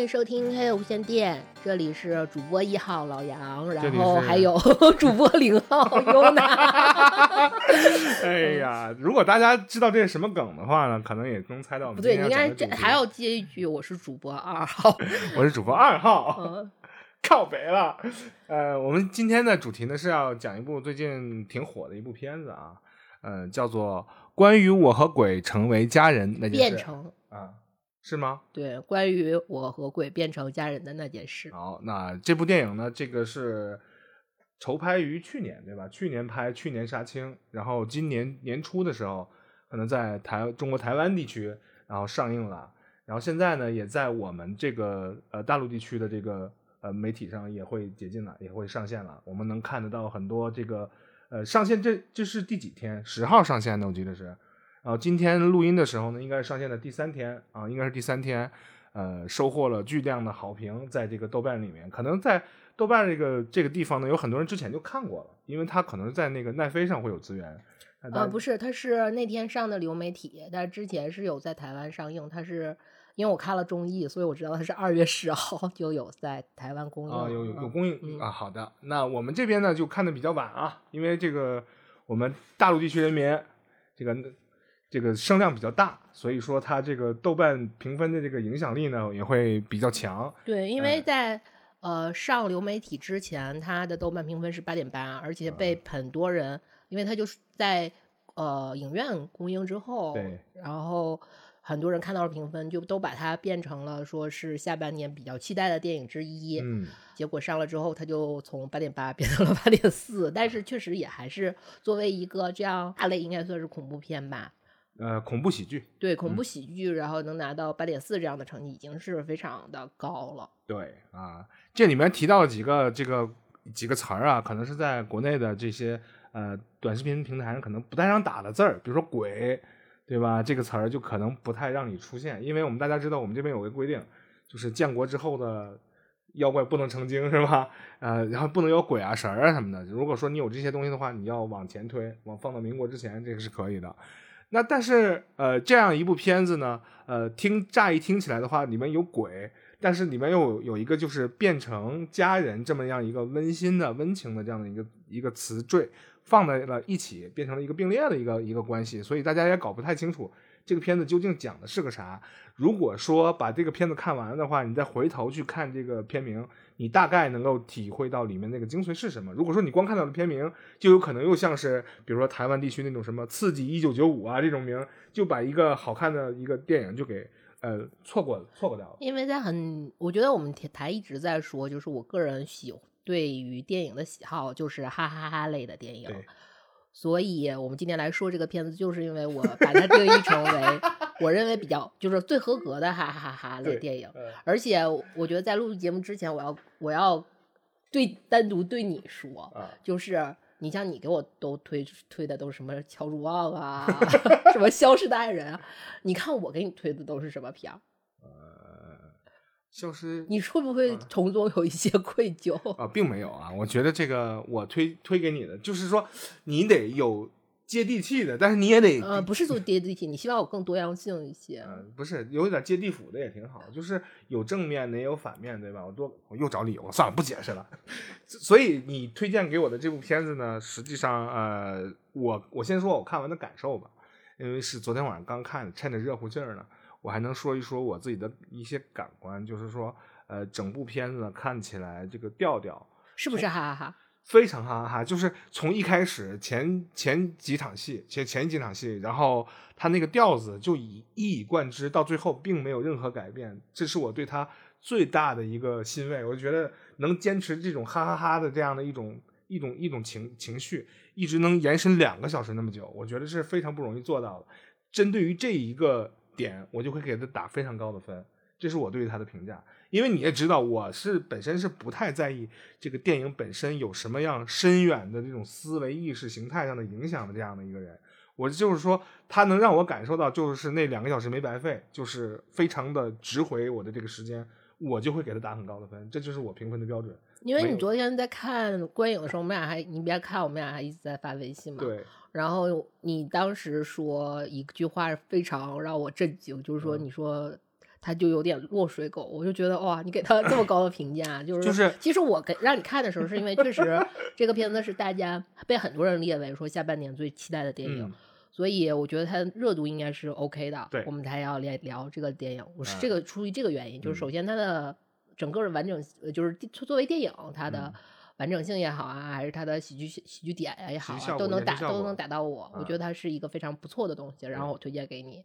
迎收听黑无线电，这里是主播一号老杨，然后还有 主播零号优娜。哎呀，如果大家知道这是什么梗的话呢，可能也能猜到不对，你应该这还要接一句，我是主播二号。我是主播二号，嗯，靠北了。呃，我们今天的主题呢是要讲一部最近挺火的一部片子啊，呃，叫做《关于我和鬼成为家人那件事》变成啊，是吗？对关于我和鬼变成家人的那件事。好，那这部电影呢，这个是筹拍于去年，对吧？去年拍，去年杀青，然后今年年初的时候，可能在台中国台湾地区，然后上映了，然后现在呢，也在我们这个呃大陆地区的这个呃媒体上也会解禁了，也会上线了。我们能看得到很多这个呃上线这这是第几天？十号上线的，我记得是。然后今天录音的时候呢，应该是上线的第三天啊，应该是第三天。呃，收获了巨量的好评，在这个豆瓣里面，可能在豆瓣这个这个地方呢，有很多人之前就看过了，因为它可能在那个奈飞上会有资源。呃，不是，它是那天上的流媒体，但是之前是有在台湾上映。它是因为我看了综艺，所以我知道它是二月十号就有在台湾公映啊，有有有嗯供应、嗯啊。好的，那我们这边呢就看的比较晚啊，因为这个我们大陆地区人民这个这个声量比较大，所以说它这个豆瓣评分的这个影响力呢也会比较强。对，因为哎在、呃上流媒体之前，它的豆瓣评分是八点八，而且被嗯很多人，因为它就是在呃影院公映之后，对，然后很多人看到了评分，就都把它变成了说是下半年比较期待的电影之一。嗯，结果上了之后，它就从八点八变成了八点四，但是确实也还是作为一个这样大类，应该算是恐怖片吧。呃，恐怖喜剧。对，恐嗯怖喜剧，然后能拿到八点四这样的成绩，已经是非常的高了。对啊，这里面提到了几个这个几个词儿啊，可能是在国内的这些呃短视频平台上可能不太让打的字儿，比如说“鬼”，对吧？这个词儿就可能不太让你出现，因为我们大家知道，我们这边有个规定，就是建国之后的妖怪不能成精，是吧？呃，然后不能有鬼啊、神儿啊什么的。如果说你有这些东西的话，你要往前推，往放到民国之前，这个是可以的。那但是呃，这样一部片子呢，呃，听乍一听起来的话，里面有鬼，但是里面又有一个就是变成家人这么样一个温馨的、温情的这样的一个一个词缀放在了一起，变成了一个并列的一个一个关系，所以大家也搞不太清楚这个片子究竟讲的是个啥。如果说把这个片子看完了的话，你再回头去看这个片名，你大概能够体会到里面那个精髓是什么。如果说你光看到了片名，就有可能又像是比如说台湾地区那种什么《刺激一九九五》啊这种名，就把一个好看的一个电影就给呃错过了错过掉了。因为在很，我觉得我们台台一直在说，就是我个人喜对于电影的喜好就是哈哈哈类的电影对，所以我们今天来说这个片子，就是因为我把它定义成为 我认为比较就是最合格的哈哈哈哈的电影。呃而且我觉得在录节目之前，我要我要对单独对你说，啊，就是你像你给我都推推的都是什么乔主旺啊，什么消失的爱人啊，你看我给你推的都是什么片儿？呃，消失你会不会嗯从中有一些 愧疚？啊，并没有啊。我觉得这个我推推给你的，就是说你得有接地气的，但是你也得呃，不是做接地气，你希望我更多样性一些。呃，不是有点接地府的也挺好，就是有正面的也有反面，对吧？我多我又找理由，算了，不解释了。所以你推荐给我的这部片子呢，实际上呃，我我先说我看完的感受吧，因为是昨天晚上刚看，趁着热乎劲儿呢，我还能说一说我自己的一些感官，就是说呃，整部片子看起来这个调调是不是哈哈哈？非常哈哈哈，就是从一开始前前几场戏，前前几场戏，然后他那个调子就以一以贯之，到最后并没有任何改变，这是我对他最大的一个欣慰。我觉得能坚持这种哈哈哈的这样的一种一种一种情情绪，一直能延伸两个小时那么久，我觉得是非常不容易做到的。针对于这一个点，我就会给他打非常高的分，这是我对于他的评价。因为你也知道，我是本身是不太在意这个电影本身有什么样深远的这种思维意识形态上的影响的这样的一个人。我就是说，他能让我感受到，就是那两个小时没白费，就是非常的值回我的这个时间，我就会给他打很高的分，这就是我评分的标准。因为你昨天在看观影的时候，我们俩还你别看我们俩还一直在发微信嘛。。对，然后你当时说一句话非常让我震惊，就是说嗯你说他就有点落水狗，我就觉得哇，你给他这么高的评价，就是就是其实我给让你看的时候，是因为确实 这个片子是大家被很多人列为说下半年最期待的电影，嗯所以我觉得它热度应该是 OK 的。对我们才要来聊这个电影。我是嗯这个出于这个原因，就是首先它的整个的完整，呃就是作作为电影，它的嗯完整性也好啊，还是它的喜剧喜剧点也好都能打都能打到我。我嗯觉得它是一个非常不错的东西，然后我推荐给你。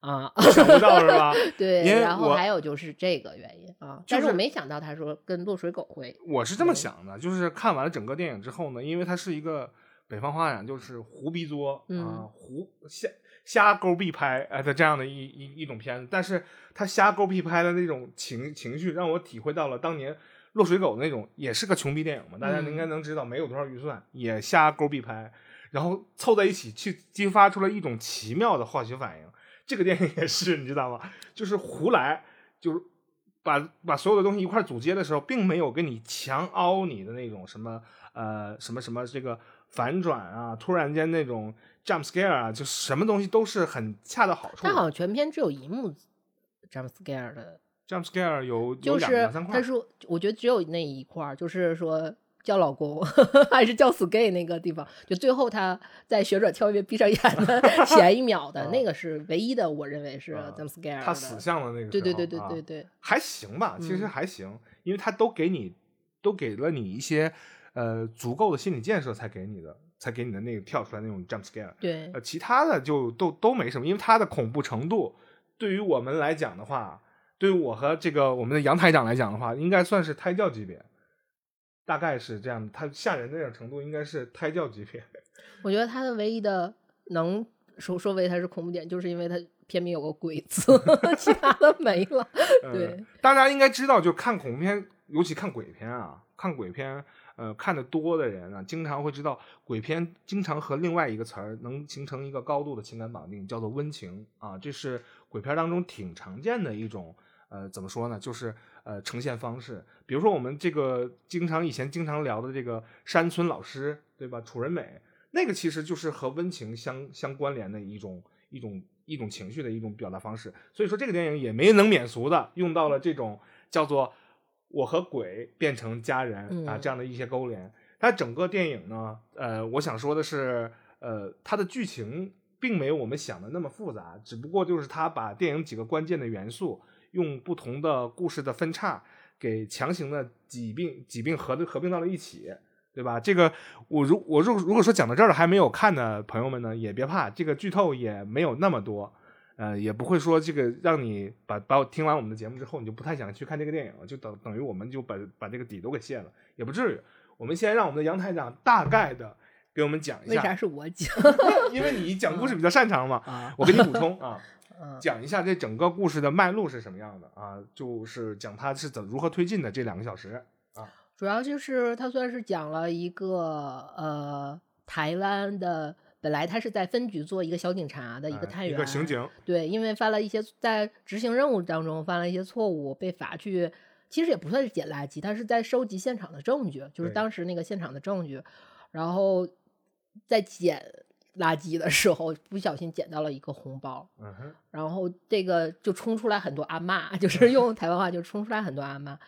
啊，想不到是吧？对，然后还有就是这个原因啊，但是我没想到他说跟落水狗会，我是这么嗯想的，就是看完了整个电影之后呢，因为它是一个北方话讲就是胡逼作啊嗯，胡瞎瞎勾逼拍哎的这样的一一一种片子，但是他瞎勾逼拍的那种情情绪，让我体会到了当年落水狗那种，也是个穷逼电影嘛，大家嗯应该能知道，没有多少预算，也瞎勾逼拍，然后凑在一起去激发出了一种奇妙的化学反应。这个电影也是，你知道吗？就是胡来，就是把把所有的东西一块儿组接的时候，并没有跟你强凹你的那种什么呃什么什么这个反转啊，突然间那种 jump scare 啊，就什么东西都是很恰到好处的。他好像全片只有一幕 jump scare 的，jump scare 有有就是两两三块他，说，我觉得只有那一块儿，就是说叫老公还是叫死 gay 那个地方，就最后他在旋转跳跃闭上眼的 前一秒的啊那个是唯一的，我认为是啊 jump scare 的。他死相的那个对对对对啊对对，还行吧，其实嗯还行，因为他都给你都给了你一些呃足够的心理建设才给你的，才给你的那个跳出来那种 jump scare。对呃，其他的就都都没什么，因为它的恐怖程度对于我们来讲的话，对于我和这个我们的杨台长来讲的话，应该算是胎教级别，大概是这样。它吓人的那种程度应该是胎教级别。我觉得它的唯一的能说说为它是恐怖点，就是因为它片名有个鬼字，其他的没了。呃对，大家应该知道，就看恐怖片，尤其看鬼片啊，看鬼片，呃，看的多的人啊，经常会知道，鬼片经常和另外一个词儿能形成一个高度的情感绑定，叫做温情啊，这是鬼片当中挺常见的一种，呃，怎么说呢，就是呃呈现方式。比如说我们这个经常以前经常聊的这个山村老师，对吧？楚人美，那个其实就是和温情相相关联的一种一种一种情绪的一种表达方式。所以说这个电影也没能免俗的用到了这种叫做我和鬼变成家人啊嗯这样的一些勾连。它整个电影呢，呃，我想说的是，呃，它的剧情并没有我们想的那么复杂，只不过就是它把电影几个关键的元素用不同的故事的分叉给强行的挤并挤并合的合并到了一起。对吧？这个我如我如如果说讲到这儿了还没有看的朋友们呢，也别怕，这个剧透也没有那么多，呃，也不会说这个让你把把我听完我们的节目之后，你就不太想去看这个电影了，就等等于我们就把把这个底都给卸了，也不至于。我们先让我们的杨台长大概的给我们讲一下为啥，是我讲 因为你讲故事比较擅长嘛，啊？我给你补充 啊，嗯讲一下这整个故事的脉络是什么样的啊，就是讲它是怎如何推进的这两个小时啊。主要就是他算是讲了一个呃台湾的，本来他是在分局做一个小警察的一个哎探员，一个刑警，对，因为犯了一些在执行任务当中犯了一些错误，被罚去，其实也不算是捡垃圾，他是在收集现场的证据，就是当时那个现场的证据，然后在捡垃圾的时候不小心捡到了一个红包，嗯，然后这个就冲出来很多阿嬷，就是用台湾话就冲出来很多阿嬷，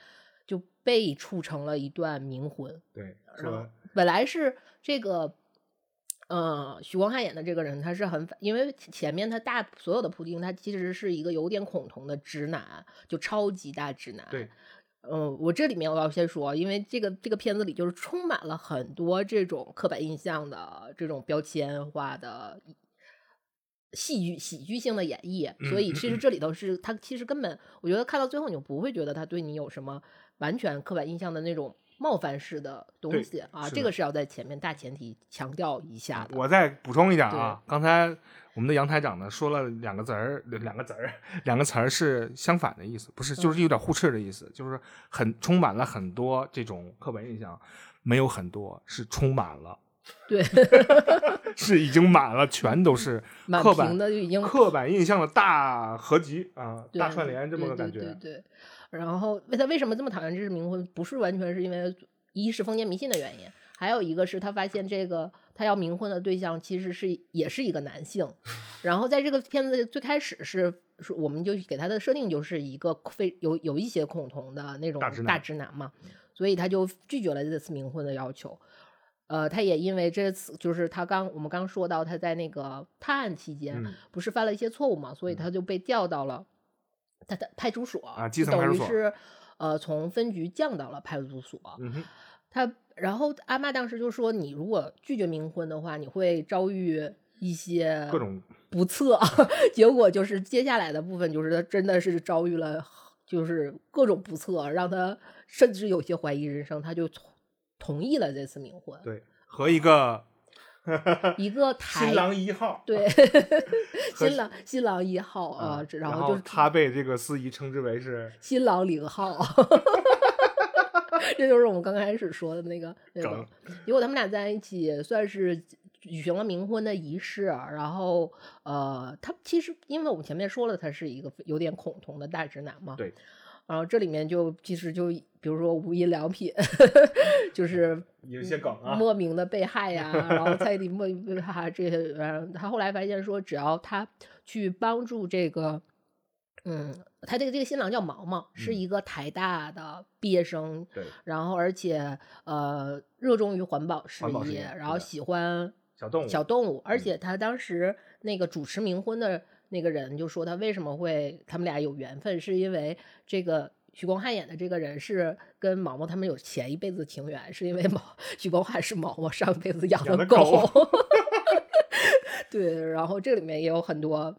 就被处成了一段冥婚。对，然后说本来是这个，呃，许光汉演的这个人，他是很反，因为前面他大所有的铺垫，他其实是一个有点恐同的直男，就超级大直男。对，嗯，我这里面我要先说，因为这个这个片子里就是充满了很多这种刻板印象的这种标签化的戏剧喜剧性的演绎，所以其实这里头是他其实根本，我觉得看到最后你就不会觉得他对你有什么完全刻板印象的那种冒犯式的东西啊，这个是要在前面大前提强调一下的。我再补充一点啊，刚才我们的杨台长呢说了两个词儿，两个词儿，两个词儿是相反的意思，不是，就是有点互斥的意思，就是很充满了很多这种刻板印象，没有很多，是充满了，对，是已经满了，全都是 满刻板屏的就已经刻板印象的大合集啊，大串联这么个感觉。对对对，然后为他为什么这么讨厌这是冥婚？不是完全是因为一是封建迷信的原因，还有一个是他发现这个他要冥婚的对象其实是也是一个男性，然后在这个片子最开始是说我们就给他的设定就是一个非有有一些恐同的那种大直男嘛，所以他就拒绝了这次冥婚的要求。呃，他也因为这次就是他刚我们刚说到他在那个探案期间、嗯不是犯了一些错误嘛，所以他就被调到了他他派出所啊基层派出所等于是呃从分局降到了派出所。嗯哼，他然后阿妈当时就说，你如果拒绝冥婚的话，你会遭遇一些各种不测。结果就是接下来的部分，就是他真的是遭遇了，就是各种不测，让他甚至有些怀疑人生，他就同同意了这次冥婚。对和一个一个台新郎一号，对和新郎新郎一号啊、嗯然后就是他被这个司仪称之为是新郎零号。这就是我们刚开始说的那个那个，结果他们俩在一起算是举行了冥婚的仪式，然后呃，他其实因为我们前面说了，他是一个有点恐同的大直男嘛，对，然后这里面就其实就比如说无印良品，就是 有些梗啊，莫名的被害呀、然后蔡依林莫名被害这些，然后他后来发现说，只要他去帮助这个，嗯，他这个这个新郎叫毛毛，是嗯。一个台大的毕业生，对，然后而且呃热衷于环保事业，然后喜欢小动物，小动物，而嗯。且他当时那个主持冥婚的那个人就说他为什么会他们俩有缘分，是因为这个许光汉演的这个人是跟毛毛他们有前一辈子情缘，是因为毛许光汉是毛毛上辈子养养的狗。狗 对，然后这里面也有很多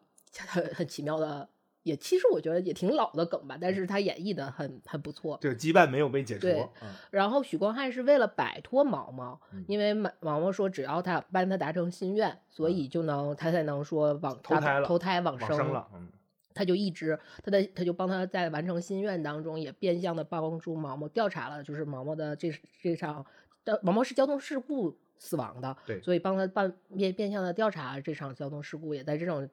很很奇妙的，也其实我觉得也挺老的梗吧，但是他演绎的很很不错。这个羁绊没有被解除对，嗯。然后许光汉是为了摆脱毛毛，嗯。因为毛毛毛说只要他帮他达成心愿，所以就能他才能说往投胎了投胎往往生了，嗯，他就一直他的他就帮他在完成心愿当中，也变相的帮助毛毛调查了，就是毛毛的这这场的毛毛是交通事故死亡的，对。所以帮他办变变相的调查这场交通事故，也在这种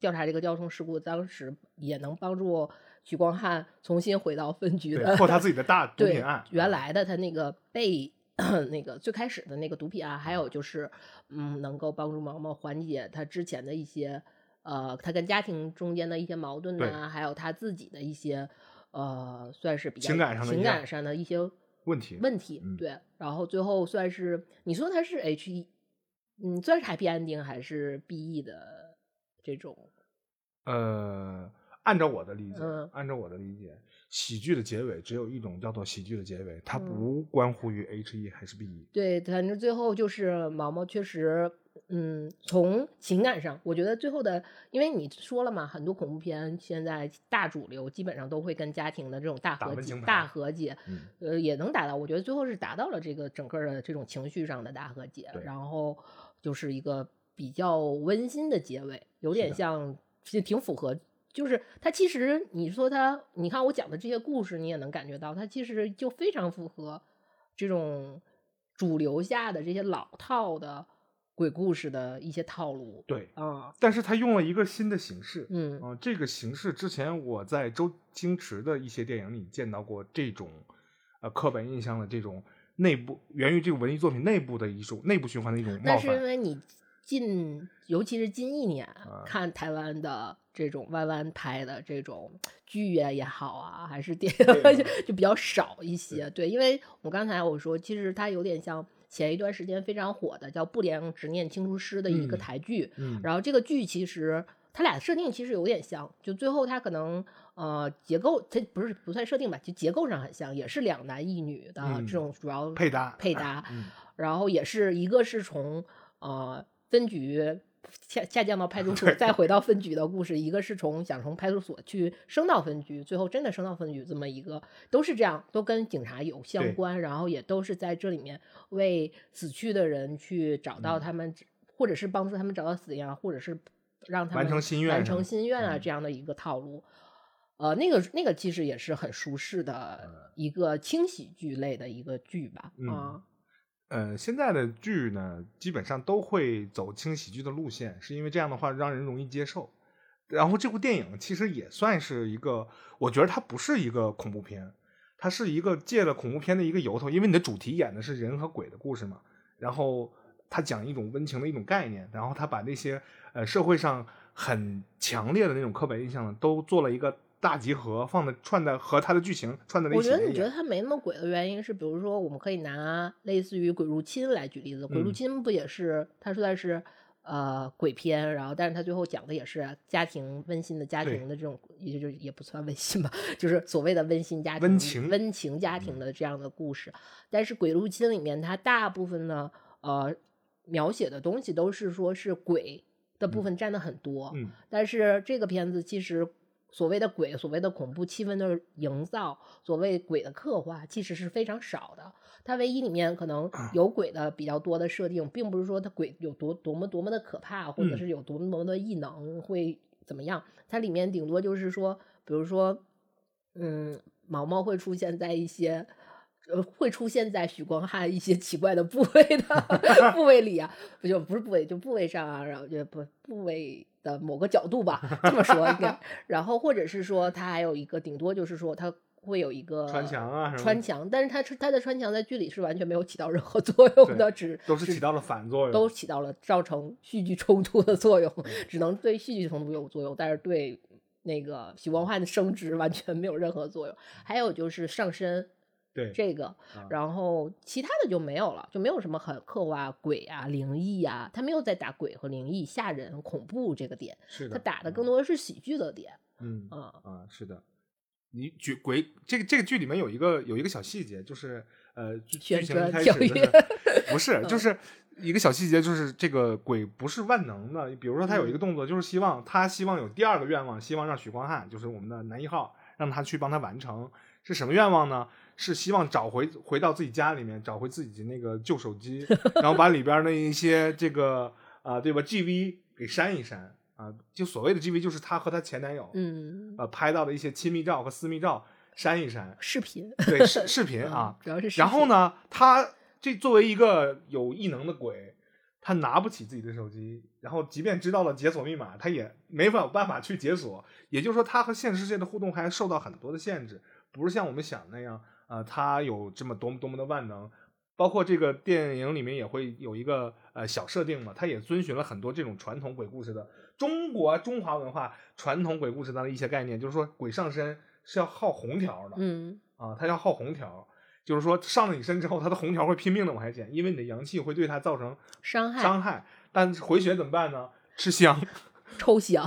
调查这个交通事故当时也能帮助许光汉重新回到分局破他自己的大 毒对品案，原嗯。来的他那个被 那个最开始的那个毒品案，还有就是嗯，能够帮助毛毛缓解他之前的一些呃，他跟家庭中间的一些矛盾对呐、还有他自己的一些呃，算是比较情感上的一些情感上的一些问题问题，嗯。对，然后最后算是你说他是 H E，嗯，算是 happy ending 还是 B E 的这种？呃，按照我的理解，嗯按照我的理解，喜剧的结尾只有一种叫做喜剧的结尾，它嗯不关乎于 H E 还是 B E。对，反正最后就是毛毛确实，嗯，从情感上，我觉得最后的，因为你说了嘛，很多恐怖片现在大主流基本上都会跟家庭的这种大和解、大和解，嗯，呃，也能达到。我觉得最后是达到了这个整个的这种情绪上的大和解，然后就是一个比较温馨的结尾，有点像，其实挺符合。就是它其实你说它，你看我讲的这些故事，你也能感觉到，它其实就非常符合这种主流下的这些老套的鬼故事的一些套路。对。啊，但是他用了一个新的形式，嗯啊、这个形式之前我在周星驰的一些电影里见到过这种，呃，刻板印象的这种内部源于这个文艺作品内部的一种内部循环的一种冒那是因。为你近，尤其是近一年、啊。看台湾的这种弯弯拍的这种剧呀也好啊，还是电对影 就比较少一些。对，因为我刚才我说，其实它有点像前一段时间非常火的叫《不良执念清除师》的一个嗯台剧，嗯，然后这个剧其实它俩设定其实有点像，就最后它可能呃结构它不是不算设定吧，就结构上很像，也是两男一女的嗯这种主要配搭配搭，嗯。然后也是一个是从呃分局下下降到派出所，再回到分局的故事，一个是从想从派出所去升到分局，最后真的升到分局这么一个，都是这样，都跟警察有相关，然后也都是在这里面为死去的人去找到嗯。他们，或者是帮助他们找到死因啊，或者是让他们完成心愿完成心愿啊？嗯。这样的一个套路。呃，那个那个其实也是很舒适的一个轻喜剧类的一个剧吧，嗯啊，呃，现在的剧呢，基本上都会走轻喜剧的路线，是因为这样的话让人容易接受。然后这部电影其实也算是一个，我觉得它不是一个恐怖片，它是一个借了恐怖片的一个由头，因为你的主题演的是人和鬼的故事嘛。然后它讲一种温情的一种概念，然后它把那些呃社会上很强烈的那种刻板印象呢，都做了一个大集合，放的串的和它的剧情串在一起。我觉得你觉得它没那么鬼的原因是，比如说我们可以拿类似于《鬼入侵》来举例子，《鬼入嗯。侵》不也是它说的是呃鬼片，然后但是它最后讲的也是家庭温馨的家庭的这种，也就也不算温馨吧，就是所谓的温馨家庭、温情温情家庭的这样的故事。但是《鬼入侵》里面，它大部分呢，呃，描写的东西都是说是鬼的部分占的很多，嗯。但是这个片子其实所谓的鬼、所谓的恐怖气氛的营造、所谓鬼的刻画，其实是非常少的。它唯一里面可能有鬼的比较多的设定，并不是说它鬼有多多么多么的可怕，或者嗯是有多么多么的异能会怎么样。它里面顶多就是说，比如说，嗯，毛毛会出现在一些。呃，会出现在许光汉一些奇怪的部位的 部位里啊，不就不是部位，就部位上啊，然后就不部位的某个角度吧，这么说应该。然后或者是说，它还有一个顶多就是说，它会有一个穿墙啊穿墙，但是它它的穿墙在剧里是完全没有起到任何作用的，只只都是起到了反作用，都起到了造成戏剧冲突的作用，只能对戏剧冲突有作用，但是对那个许光汉的升职完全没有任何作用。还有就是上身对这个，啊然后其他的就没有了，就没有什么很刻画鬼啊、灵异啊，他没有在打鬼和灵异、吓人、恐怖这个点，是的，他打的嗯更多的是喜剧的点嗯啊。啊，是的。你举鬼这个这个剧里面有一个有一个小细节，就是呃剧剧情一开始不是 就嗯是一个小细节，就是这个鬼不是万能的。比如说他有一嗯个动作，就是希望他希望有第二个愿望，希望让许光汉就是我们的男一号，让他去帮他完成。是什么愿望呢？是希望找回回到自己家里面，找回自己那个旧手机，然后把里边的一些这个啊、对吧 GV 给删一删啊。就所谓的 GV 就是她和她前男友嗯，呃拍到的一些亲密照和私密照删一删，视频对视视频 啊？然后呢，他这作为一个有异能的鬼，他拿不起自己的手机，然后即便知道了解锁密码，他也没法有办法去解锁。也就是说，他和现实世界的互动还受到很多的限制，不是像我们想的那样，呃，他有这么多么多么的万能。包括这个电影里面也会有一个呃小设定嘛，它也遵循了很多这种传统鬼故事的中国中华文化传统鬼故事当的一些概念，就是说鬼上身是要耗红条的，嗯啊，它要耗红条，就是说上了你身之后，它的红条会拼命的往下减，因为你的阳气会对它造成伤害伤害。但是回血怎么办呢？吃香，抽香，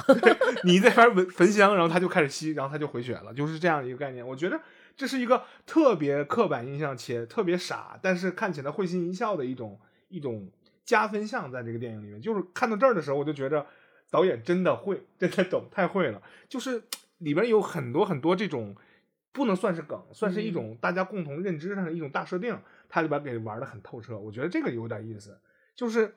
你在那边焚香，然后它就开始吸，然后它就回血了，就是这样一个概念。我觉得这是一个特别刻板印象且特别傻，但是看起来会心一笑的一种一种加分项，在这个电影里面。就是看到这儿的时候，我就觉得导演真的会，真的懂，太会了。就是里边有很多很多这种不能算是梗，算是一种大家共同认知上的一种大设定，它里边给玩的很透彻。我觉得这个有点意思。就是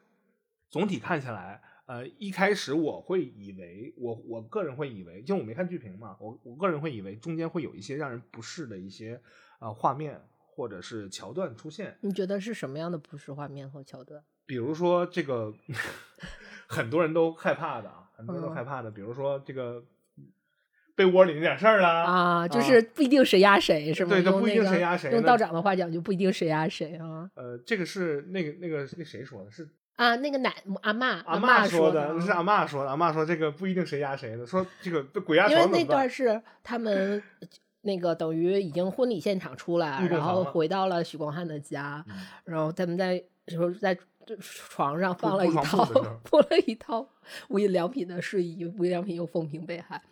总体看下来，呃，一开始我会以为，我我个人会以为，因为我没看剧评嘛，我我个人会以为中间会有一些让人不适的一些呃画面或者是桥段出现，你觉得是什么样的不适画面和桥段？比如说这个 很多人都害怕的，啊，很多人都嗯害怕的，比如说这个被窝里那点事儿啦，啊，就是不一定谁压谁，是吗？对它不一定谁压谁用道长的话讲，就不一定谁压谁啊呃，这个是那个那个那谁说的？是啊！那个奶阿嬷阿嬷说的啊，是阿嬷说的。阿嬷说这个不一定谁压谁的，说这个鬼压因为那段是他们那个等于已经婚礼现场出来，然后回到了许光汉的家，嗯然后他们在就是在床上放了一套铺了一套无印良品的睡衣，无印良品又风评被害，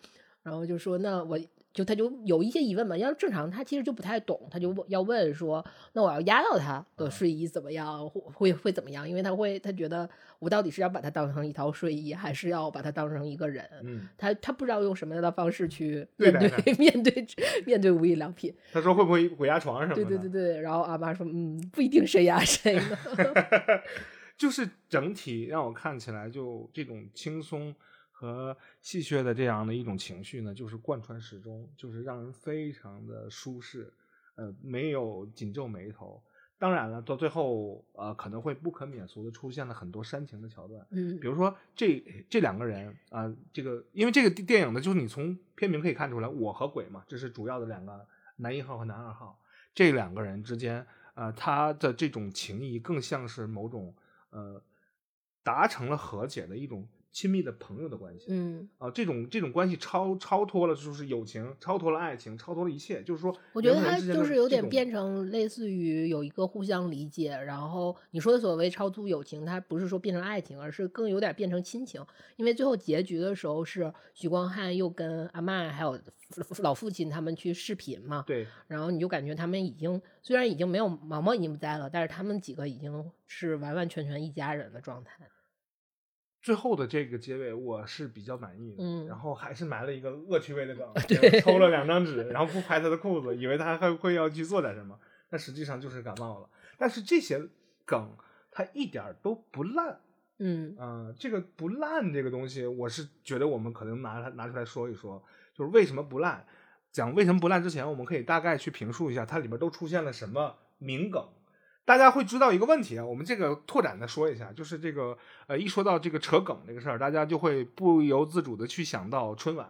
然后就说那我。就他就有一些疑问嘛，要正常他其实就不太懂，他就问要问说，那我要压到他的睡衣怎么样，会会会怎么样？因为他会他觉得我到底是要把它当成一套睡衣，还是要把它当成一个人？嗯，他他不知道用什么样的方式去 面对面对面对无印良品。他说会不会鬼压床什么的？对对对对，然后阿妈说，嗯，不一定谁压谁呢。就是整体让我看起来就这种轻松和戏谑的这样的一种情绪呢，就是贯穿始终，就是让人非常的舒适，呃，没有紧皱眉头。当然了，到最后呃可能会不可免俗的出现了很多煽情的桥段，嗯。比如说这这两个人啊、这个因为这个电影呢，就是你从片名可以看出来，我和鬼嘛，这是主要的两个男一号和男二号，这两个人之间，呃，他的这种情谊更像是某种呃达成了和解的一种亲密的朋友的关系。嗯，啊，这种这种关系超超脱了，就是友情，超脱了爱情，超脱了一切。就是说，我觉得人和人它就是有点变成类似于有一个互相理解，然后你说的所谓超出友情，它不是说变成爱情，而是更有点变成亲情。因为最后结局的时候是许光汉又跟阿曼还有老父亲他们去视频嘛，对然后你就感觉他们已经虽然已经没有毛毛已经不在了，但是他们几个已经是完完全全一家人的状态。最后的这个结尾，我是比较满意的。嗯然后还是埋了一个恶趣味的梗，对，抽了两张纸，然后不拍他的裤子，以为他还会要去做点什么，但实际上就是感冒了。但是这些梗，它一点儿都不烂。嗯嗯，这个不烂这个东西，我是觉得我们可能拿它拿出来说一说，就是为什么不烂。讲为什么不烂之前，我们可以大概去评述一下它里边都出现了什么名梗。大家会知道一个问题啊，我们这个拓展的说一下，就是这个呃，一说到这个扯梗这个事儿，大家就会不由自主的去想到春晚。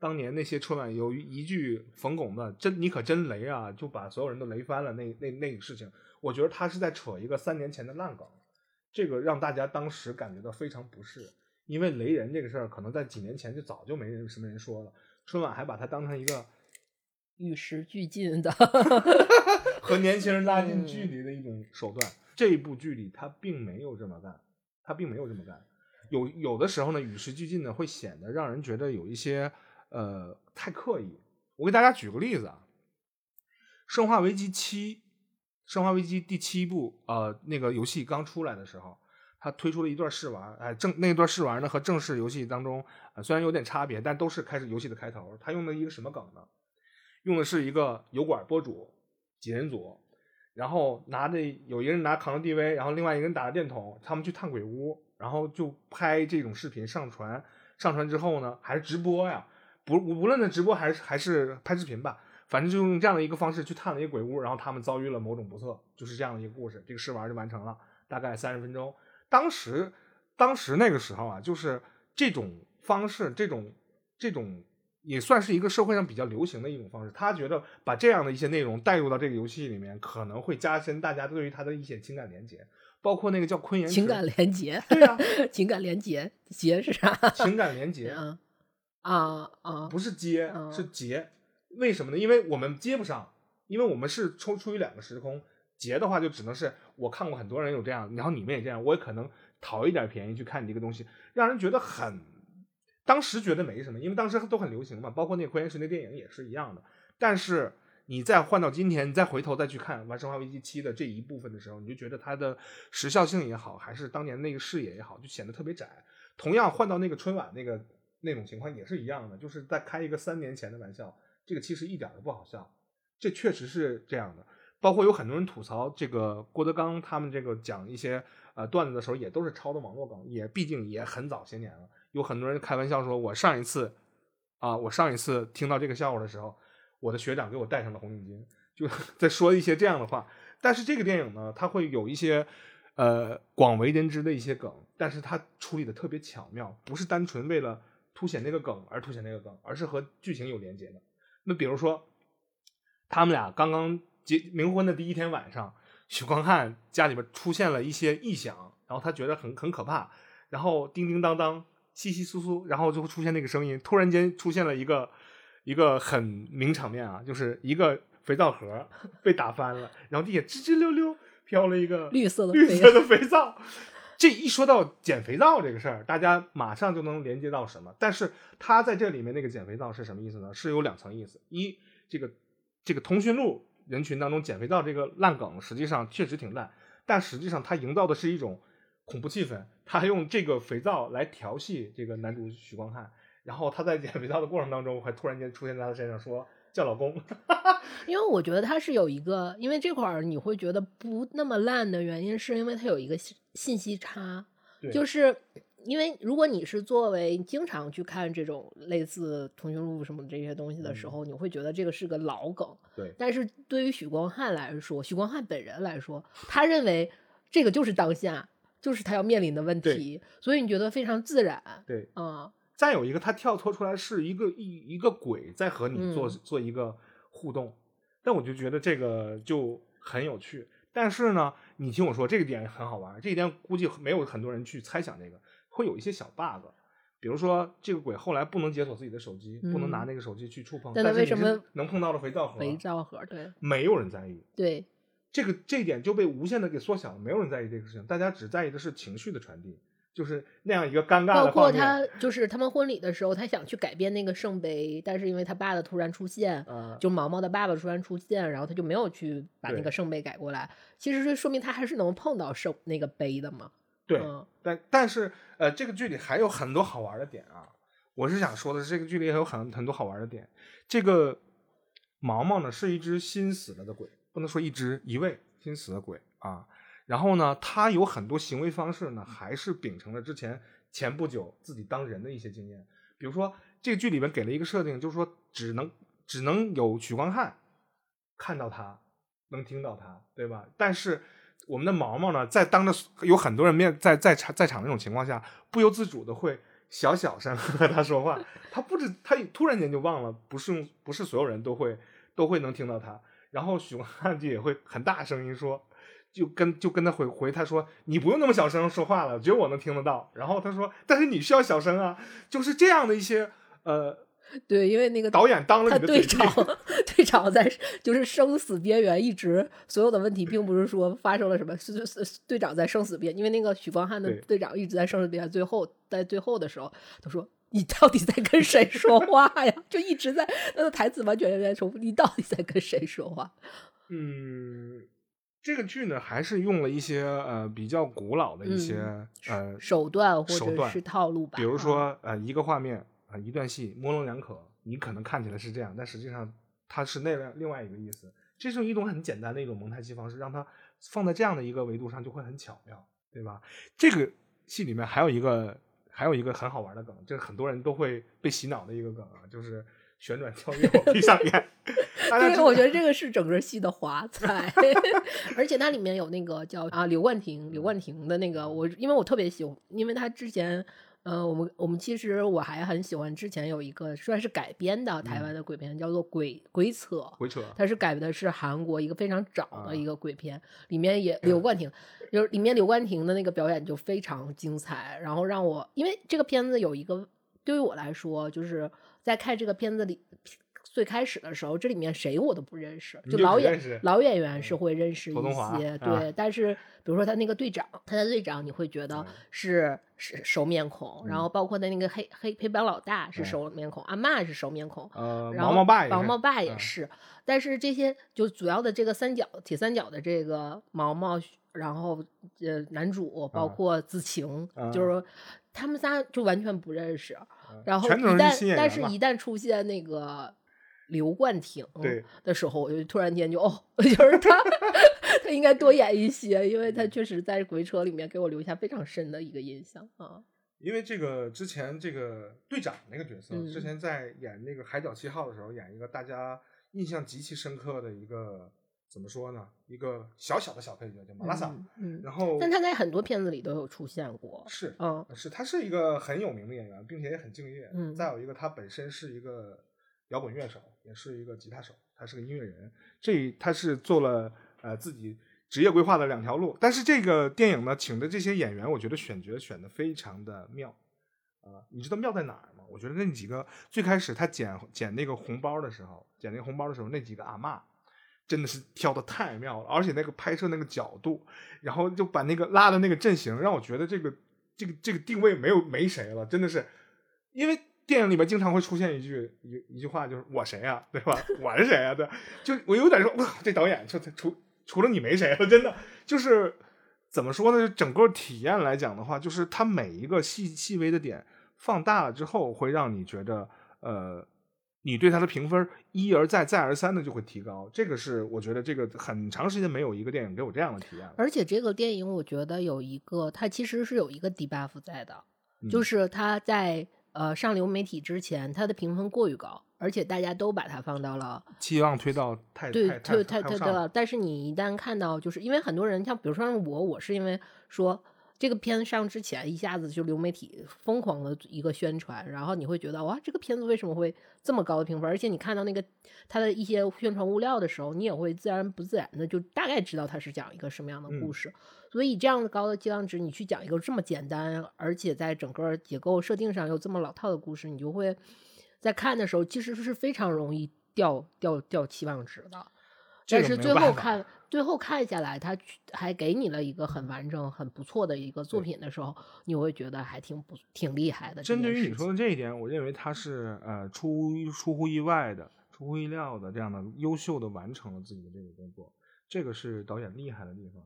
当年那些春晚由于一句冯巩的“真你可真雷啊”，就把所有人都雷翻了。那那那个事情，我觉得他是在扯一个三年前的烂梗。这个让大家当时感觉到非常不适，因为雷人这个事儿，可能在几年前就早就没人什么人说了，春晚还把它当成一个与时俱进的，和年轻人拉近距离的一种手段。这一部剧里他并没有这么干，他并没有这么干。有有的时候呢，与时俱进呢，会显得让人觉得有一些呃太刻意。我给大家举个例子啊，《生化危机七》，《生化危机》第七部呃那个游戏刚出来的时候，他推出了一段试玩，哎，正那段试玩呢和正式游戏当中呃虽然有点差别，但都是开始游戏的开头。他用的一个什么梗呢？用的是一个油管博主几人组，然后拿着有一个人拿扛着 DV，然后另外一个人打着电筒，他们去探鬼屋，然后就拍这种视频上传。上传之后呢，还是直播呀？不，无论是直播还是还是拍视频吧，反正就用这样的一个方式去探了一个鬼屋，然后他们遭遇了某种不测，就是这样的一个故事。这个试玩就完成了，大概三十分钟。当时，当时那个时候啊，就是这种方式，这种这种也算是一个社会上比较流行的一种方式。他觉得把这样的一些内容带入到这个游戏里面，可能会加深大家对于他的一些情感连接，包括那个叫昆岩情感连结，对啊、情感连结，结是啥？情感连接啊啊啊！不是接，嗯是结。为什么呢？因为我们接不上，因为我们是抽出于两个时空。结的话，就只能是我看过很多人有这样，然后你们也这样，我也可能讨一点便宜去看你这个东西，让人觉得很，当时觉得没什么，因为当时都很流行嘛，包括那个《昆岩石》那电影也是一样的。但是你再换到今天，你再回头再去看《玩生化危机七》的这一部分的时候，你就觉得它的时效性也好，还是当年那个视野也好，就显得特别窄。同样换到那个春晚那个那种情况也是一样的，就是在开一个三年前的玩笑，这个其实一点都不好笑，这确实是这样的。包括有很多人吐槽这个郭德纲他们这个讲一些呃段子的时候，也都是抄的网络梗，也毕竟也很早些年了。有很多人开玩笑说，我上一次啊，我上一次听到这个笑话的时候，我的学长给我戴上了红领巾，就 在说一些这样的话。但是这个电影呢，它会有一些呃广为人知的一些梗，但是它处理的特别巧妙，不是单纯为了凸显那个梗而凸显那个梗，而是和剧情有连接的。那比如说，他们俩刚刚结冥婚的第一天晚上，许光汉家里边出现了一些异响，然后他觉得很很可怕，然后叮叮当当、稀稀疏疏，然后就会出现那个声音，突然间出现了一个一个很名场面啊，就是一个肥皂盒被打翻了，然后地下吱吱溜溜飘了一个绿色的绿色的肥皂。这一说到捡肥皂这个事儿，大家马上就能连接到什么？但是他在这里面那个捡肥皂是什么意思呢？是有两层意思。一，这个这个通讯录人群当中减肥皂这个烂梗，实际上确实挺烂，但实际上它营造的是一种恐怖气氛。他用这个肥皂来调戏这个男主许光汉，然后他在减肥皂的过程当中，还突然间出现在他身上说叫老公。因为我觉得他是有一个，因为这块儿你会觉得不那么烂的原因，是因为他有一个信信息差，就是因为如果你是作为经常去看这种类似通讯录什么这些东西的时嗯候，你会觉得这个是个老梗。对但是对于许光汉来说，许光汉本人来说，他认为这个就是当下，就是他要面临的问对题，所以你觉得非常自然。对，啊、再有一个，他跳脱出来是一个一一个鬼在和你做、嗯做一个互动，但我就觉得这个就很有趣。但是呢，你听我说，这个点很好玩，这一点估计没有很多人去猜想这个，会有一些小 bug，比如说这个鬼后来不能解锁自己的手机，不能拿嗯那个手机去触碰，但他为什么能碰到了肥皂盒？肥皂盒，对没有人在意。对，这个这一点就被无限的给缩小了，没有人在意这个事情，大家只在意的是情绪的传递，就是那样一个尴尬包括的画面。他就是他们婚礼的时候，他想去改变那个圣杯，但是因为他爸的突然出现，呃，就毛毛的爸爸突然出现，然后他就没有去把那个圣杯改过来。其实是说明他还是能碰到圣那个杯的嘛。对，嗯但但是呃，这个剧里还有很多好玩的点啊。我是想说的是，这个剧里还有很很多好玩的点。这个毛毛呢是一只新死了的鬼，不能说一只，一位新死的鬼啊。然后呢，他有很多行为方式呢，还是秉承了之前前不久自己当人的一些经验。比如说，这个剧里面给了一个设定，就是说只能只能有许光汉看到他，能听到他，对吧？但是我们的毛毛呢，在当着有很多人面在在场在场那种情况下，不由自主的会小小声和他说话。他不知他突然间就忘了，不是用不是所有人都会都会能听到他。然后许光汉就也会很大声音说，就跟就跟他回回他说，你不用那么小声说话了，只有我能听得到。然后他说，但是你需要小声啊，就是这样的一些呃对，因为那个导演当了他队长，队长在就是生死边缘，一直所有的问题并不是说发生了什么，是是是队长在生死边，因为那个许光汉的队长一直在生死边缘，最后在最后的时候，他说。你到底在跟谁说话呀？就一直在那个台词完全在重复。你到底在跟谁说话？嗯，这个剧呢，还是用了一些呃比较古老的一些、呃手段或者是套路吧。比如啊，说呃一个画面啊、呃一段戏模棱两可，你可能看起来是这样，但实际上它是那样另外一个意思。这是一种很简单的一种蒙太奇方式，让它放在这样的一个维度上就会很巧妙，对吧？这个戏里面还有一个还有一个很好玩的梗，这是很多人都会被洗脑的一个梗啊，就是旋转跳跃往地上演。大家知对，我觉得这个是整个戏的华彩，而且它里面有那个叫啊刘冠廷，刘冠廷的那个我，因为我特别喜欢，因为他之前。呃，我们我们其实我还很喜欢，之前有一个算是改编的台湾的鬼片，叫做《鬼鬼扯》，鬼扯，它是改的是韩国一个非常早啊的一个鬼片，里面也刘冠廷，就是里面刘冠廷的那个表演就非常精彩，然后让我因为这个片子有一个对于我来说，就是在看这个片子里最开始的时候，这里面谁我都不认识，就老演老演员是会认识一些，啊对，但是比如说他那个队长，他的队长你会觉得嗯。是是熟面孔，然嗯。后包括他那个黑黑黑帮老大是嗯。熟面孔，阿嬷是熟面孔，呃，然后毛毛爸也是，毛毛爸也嗯，但是这些就主要的这个三角铁三角的这个毛毛，然后呃男主包啊括子晴，啊就是他们仨就完全不认识，嗯。然后一旦但是一旦出现那个刘冠廷对的时候，我就突然间就哦，就是他 他应该多演一些，因为他确实在鬼扯里面给我留下非常深的一个印象啊。因为这个之前这个队长那个角色，之嗯前在演那个《海角七号》的时候，演一个大家印象极其深刻的一个怎么说呢？一个小小的小配角叫马拉萨。嗯，嗯，然后但他在很多片子里都有出现过，是嗯是，他是一个很有名的演员，并且也很敬业。嗯再有一个，他本身是一个摇滚乐手，也是一个吉他手，他是个音乐人。这他是做了呃自己职业规划的两条路。但是这个电影呢，请的这些演员，我觉得选角选的非常的妙。啊、你知道妙在哪儿吗？我觉得那几个最开始他捡捡那个红包的时候，捡那个红包的时候，那几个阿嬷真的是挑的太妙了，而且那个拍摄那个角度，然后就把那个拉的那个阵型，让我觉得这个这个这个定位没有没谁了，真的是，因为电影里面经常会出现一句一一句话，就是我谁呀、对吧？我是谁呀、对，就我有点说哇，这导演就除除了你没谁了，真的就是怎么说呢？就整个体验来讲的话，就是它每一个细细微的点放大了之后，会让你觉得呃。你对它的评分一而再再而三的就会提高，这个是我觉得这个很长时间没有一个电影给我这样的体验了。而且这个电影我觉得有一个，它其实是有一个 debuff 在的，嗯就是它在呃上流媒体之前，它的评分过于高，而且大家都把它放到了期望推到太对太太太上了太对了。但是你一旦看到，就是因为很多人像比如说像我，我是因为说这个片上之前，一下子就流媒体疯狂的一个宣传，然后你会觉得哇，这个片子为什么会这么高的评分？而且你看到那个它的一些宣传物料的时候，你也会自然不自然的就大概知道它是讲一个什么样的故事。所以这样的高的期望值，你去讲一个这么简单，而且在整个结构设定上又这么老套的故事，你就会在看的时候其实是非常容易掉掉掉期望值的。但是最后看。最后看下来，他还给你了一个很完整、很不错的一个作品的时候，你会觉得还挺不挺厉害的。针对于你说的这一点，我认为他是呃出出乎意外的、出乎意料的这样的优秀的完成了自己的这个工作，这个是导演厉害的地方。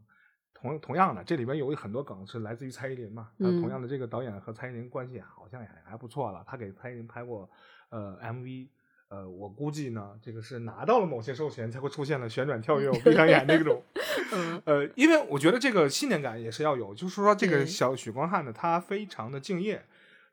同同样的，这里边有很多梗是来自于蔡依林嘛？那同样的，这个导演和蔡依林关系好像也还不错了。他给蔡依林拍过呃 MV。呃，我估计呢，这个是拿到了某些授权才会出现了旋转跳跃、我闭上眼那种。呃，因为我觉得这个信念感也是要有，就是说这个小许光汉呢，他非常的敬业，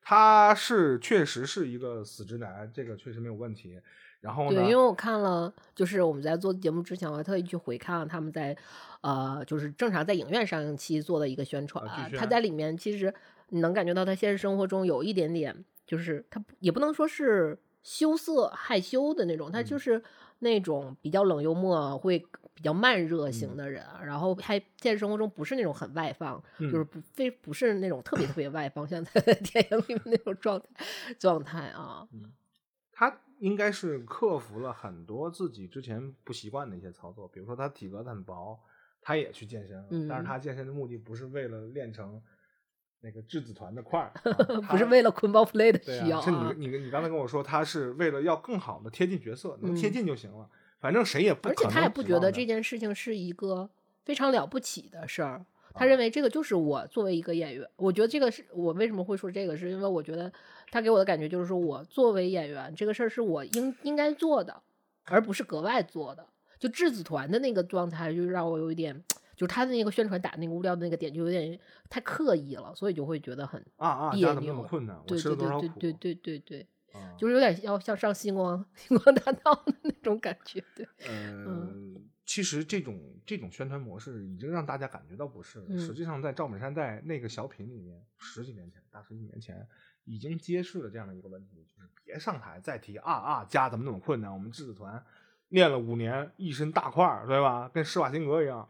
他是确实是一个死直男，这个确实没有问题。然后呢，对，因为我看了，就是我们在做节目之前，我还特意去回看了他们在呃，就是正常在影院上映期做的一个宣传，他在里面其实你能感觉到他现实生活中有一点点，就是他也不能说是。羞涩害羞的那种，他就是那种比较冷幽默、会比较慢热型的人，然后还现实生活中不是那种很外放，就是不非不是那种特别特别外放，像在 电影里面那种状态状态啊。他应该是克服了很多自己之前不习惯的一些操作，比如说他体格很薄，他也去健身了，但是他健身的目的不是为了练成。那个质子团的块儿，不是为了捆绑 play 的需要。是你你你刚才跟我说，他是为了要更好的贴近角色，能贴近就行了。反正谁也不，而且他也不觉得这件事情是一个非常了不起的事儿。他认为这个就是我作为一个演员，我觉得这个是我为什么会说这个，是因为我觉得他给我的感觉就是说我作为演员，这个事儿是我应应该做的，而不是格外做的。就质子团的那个状态，就让我有一点。就是他的那个宣传打那个物料的那个点就有点太刻意了，所以就会觉得很啊啊，别扭。对对对对对对对，就是有点要像上星光星光大道的那种感觉。对，嗯，其实这种这种宣传模式已经让大家感觉到不适。实际上，在赵本山在那个小品里面，十几年前，大十几年前，已经揭示了这样的一个问题，就是别上台再提啊啊加怎么怎么困难，我们质子团练了五年，一身大块儿，对吧？跟施瓦辛格一样。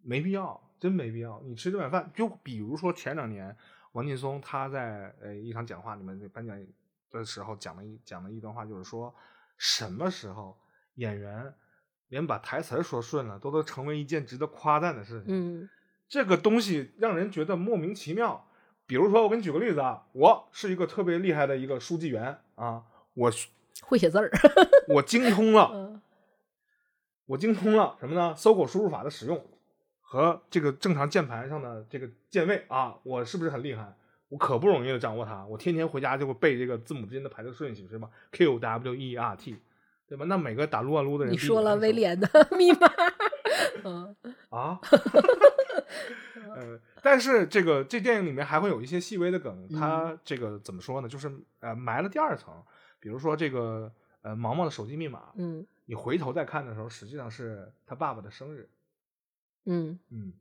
没必要，真没必要。你吃这碗饭，就比如说前两年，王劲松他在呃一场讲话里面颁奖的时候讲了一讲了一段话，就是说什么时候演员连把台词说顺了都能成为一件值得夸赞的事情。嗯，这个东西让人觉得莫名其妙。比如说，我给你举个例子啊，我是一个特别厉害的一个书记员啊，我会写字儿，我精通了，我精通了什么呢？搜狗输入法的使用。和这个正常键盘上的这个键位啊，我是不是很厉害？我可不容易的掌握它。我天天回家就会背这个字母之间的排列顺序，是吧？Q W E R T，对吧？那每个打撸啊撸的人，你说了威廉的 密码，嗯啊，呃，但是这个这电影里面还会有一些细微的梗，它这个怎么说呢？就是呃埋了第二层，比如说这个呃毛毛的手机密码，嗯，你回头再看的时候，实际上是他爸爸的生日。嗯嗯，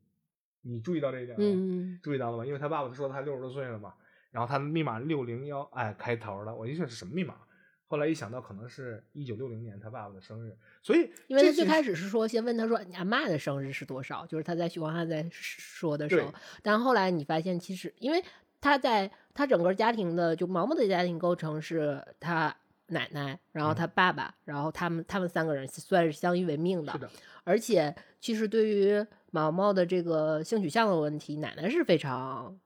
你注意到这一点了？嗯注意到了吗？因为他爸爸说他六十多岁了嘛，然后他的密码六零幺，哎，开头的，我一想是什么密码？后来一想到可能是一九六零年他爸爸的生日，所以因为他最开始是说先问他说你阿妈的生日是多少，就是他在许光汉在说的时候，但后来你发现其实因为他在他整个家庭的就毛毛的家庭构成是他奶奶，然后他爸爸，然后他们他们三个人算是相依为命的，是的，而且其实对于毛毛的这个性取向的问题，奶奶是非常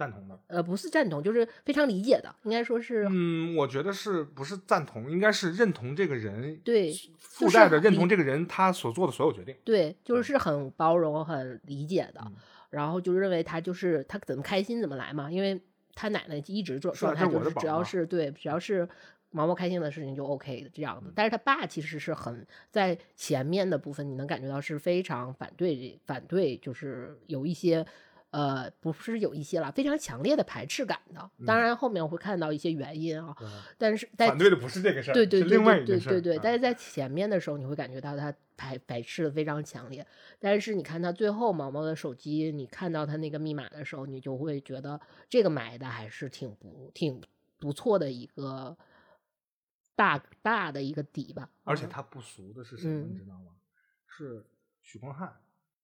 赞同的。呃，不是赞同，就是非常理解的，应该说是。嗯，我觉得是不是赞同，应该是认同这个人，对，附带着认同这个人他所做的所有决定。对，就是很包容、很理解的。然后就认为他就是他怎么开心怎么来嘛，因为他奶奶一直做状态就是只要是对，只要是。毛毛开心的事情就 OK 的这样的，但是他爸其实是很在前面的部分，你能感觉到是非常反对反对，就是有一些呃，不是有一些了，非常强烈的排斥感的。当然后面我会看到一些原因啊，但是反对的不是这个事儿，对对对。对对，啊但是在前面的时候，你会感觉到他排排斥的非常强烈。但是你看他最后毛毛的手机，你看到他那个密码的时候，你就会觉得这个埋的还是挺不挺不错的一个大大的一个底吧。嗯而且他不俗的是什么，你嗯知道吗？是许光汉，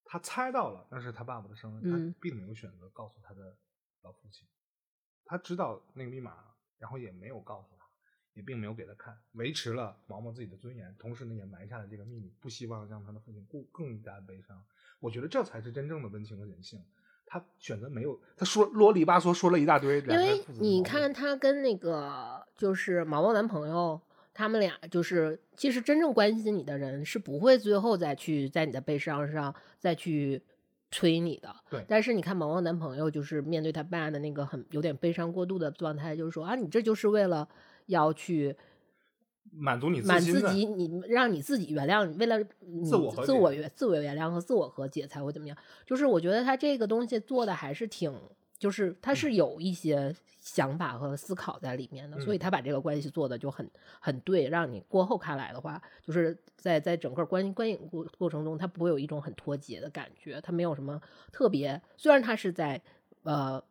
他猜到了那是他爸爸的生日，嗯他并没有选择告诉他的老父亲，他知道那个密码，然后也没有告诉他，也并没有给他看，维持了毛毛自己的尊严，同时呢也埋下了这个秘密，不希望让他的父亲更更加悲伤。我觉得这才是真正的温情和人性。他选择没有，他说啰里吧嗦说了一大堆，因为你看他跟那个就是毛毛男朋友，他们俩就是其实真正关心你的人是不会最后再去在你的悲伤上再去催你的。对但是你看毛毛男朋友就是面对他爸的那个很有点悲伤过度的状态，就是说啊，你这就是为了要去满足你满心的自己，你让你自己原谅，为了你自我和自我原自我原谅和自我和解才会怎么样？就是我觉得他这个东西做的还是挺，就是他是有一些想法和思考在里面的，所以嗯他把这个关系做的就很很对，让你过后看来的话，就是在在整个观观影过过程中，他不会有一种很脱节的感觉，他没有什么特别，虽然他是在呃。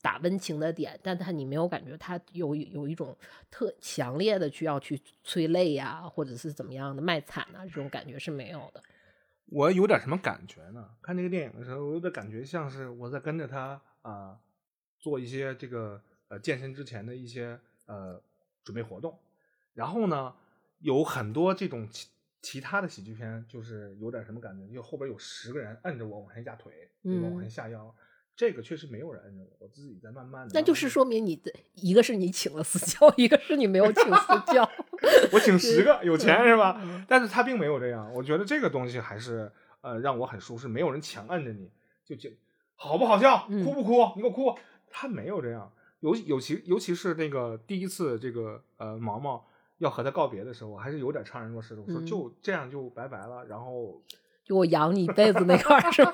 打温情的点，但他你没有感觉他有有一种特强烈的去要去催泪呀、或者是怎么样的卖惨啊，这种感觉是没有的。我有点什么感觉呢？看这个电影的时候，我有点感觉像是我在跟着他啊、做一些这个呃健身之前的一些呃准备活动，然后呢，有很多这种其其他的喜剧片，就是有点什么感觉，就后边有十个人摁着我往下压腿，嗯？往下嗯下腰，这个确实没有人摁着我，我自己在慢慢的。那就是说明你的一个是你请了私教，一个是你没有请私 教。我请十个，有钱是吧？嗯但是他并没有这样，我觉得这个东西还是呃让我很舒适，没有人强摁着你，就就好不好笑，嗯哭不哭，你给我哭，他没有这样，尤尤其尤其是那个第一次这个呃毛毛要和他告别的时候，我还是有点怅然若失的，我说嗯就这样就拜拜了，然后就我养你一辈子那块儿是吗？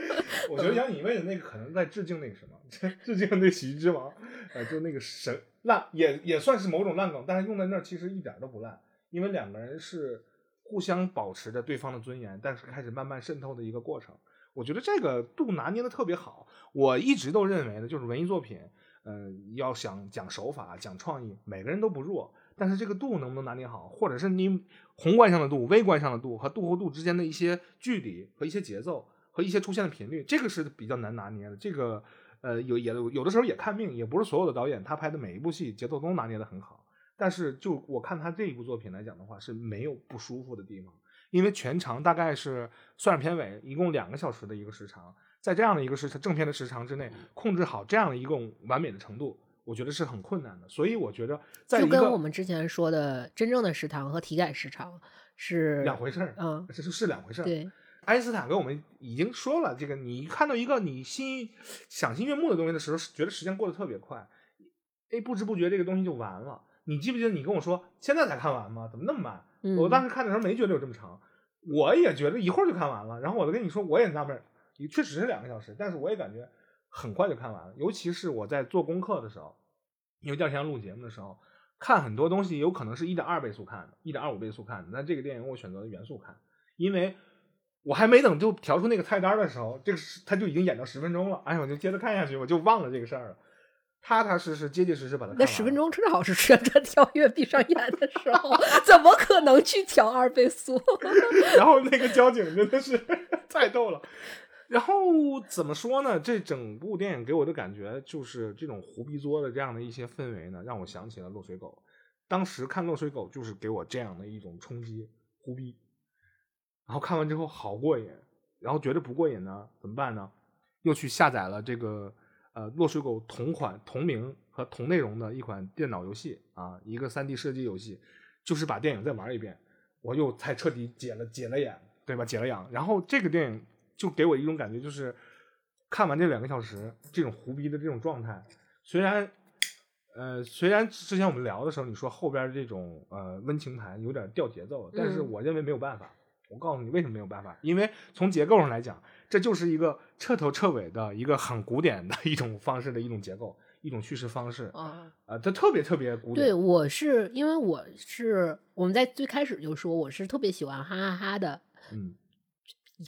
我觉得养你一辈子那个可能在致敬那个什么，致敬那喜剧之王，呃，就那个神烂也也算是某种烂梗，但是用在那儿其实一点都不烂，因为两个人是互相保持着对方的尊严，但是开始慢慢渗透的一个过程。我觉得这个度拿捏的特别好。我一直都认为呢，就是文艺作品，嗯、要想讲手法、讲创意，每个人都不弱，但是这个度能不能拿捏好，或者是你宏观上的度、微观上的度和度和度之间的一些距离和一些节奏和一些出现的频率，这个是比较难拿捏的。这个呃有也有的时候也看命，也不是所有的导演他拍的每一部戏节奏都拿捏的很好。但是就我看他这一部作品来讲的话，是没有不舒服的地方，因为全长大概是算上片尾，一共两个小时的一个时长，在这样的一个时正片的时长之内，控制好这样的一种完美的程度，我觉得是很困难的。所以我觉得在就跟我们之前说的真正的时长和体感时长是两回事儿，嗯，这是是两回事儿。对，爱因斯坦跟我们已经说了，这个你看到一个你心赏心悦目的东西的时候，觉得时间过得特别快，哎，不知不觉这个东西就完了。你记不记得你跟我说现在才看完吗？怎么那么慢？嗯，我当时看的时候没觉得有这么长，我也觉得一会儿就看完了。然后我就跟你说，我也纳闷确实是两个小时，但是我也感觉很快就看完了。尤其是我在做功课的时候，因为第二天要录节目的时候，看很多东西有可能是一点二倍速看的，一点二五倍速看的。但这个电影我选择了原速看，因为我还没等就调出那个菜单的时候，这个是他就已经演到十分钟了。哎，我就接着看下去，我就忘了这个事儿了。踏踏实实、结结实实把它。那十分钟正好是旋转 跳跃闭上眼的时候，怎么可能去调二倍速？然后那个交警真的是 太逗了。然后怎么说呢？这整部电影给我的感觉就是这种胡逼作的这样的一些氛围呢，让我想起了《落水狗》。当时看《落水狗》就是给我这样的一种冲击，胡逼。然后看完之后好过瘾，然后觉得不过瘾呢，怎么办呢？又去下载了这个呃《落水狗》同款、同名和同内容的一款电脑游戏啊，一个 3D 射击游戏，就是把电影再玩一遍。我又才彻底解了解了眼，对吧？解了痒。然后这个电影就给我一种感觉，就是看完这两个小时，这种胡逼的这种状态，虽然，呃，虽然之前我们聊的时候，你说后边这种呃温情盘有点掉节奏，但是嗯我认为没有办法。我告诉你为什么没有办法，因为从结构上来讲，这就是一个彻头彻尾的一个很古典的一种方式的一种结构，一种叙事方式啊。啊，它特别特别古典。对，我是因为我是我们在最开始就说我是特别喜欢哈哈哈的嗯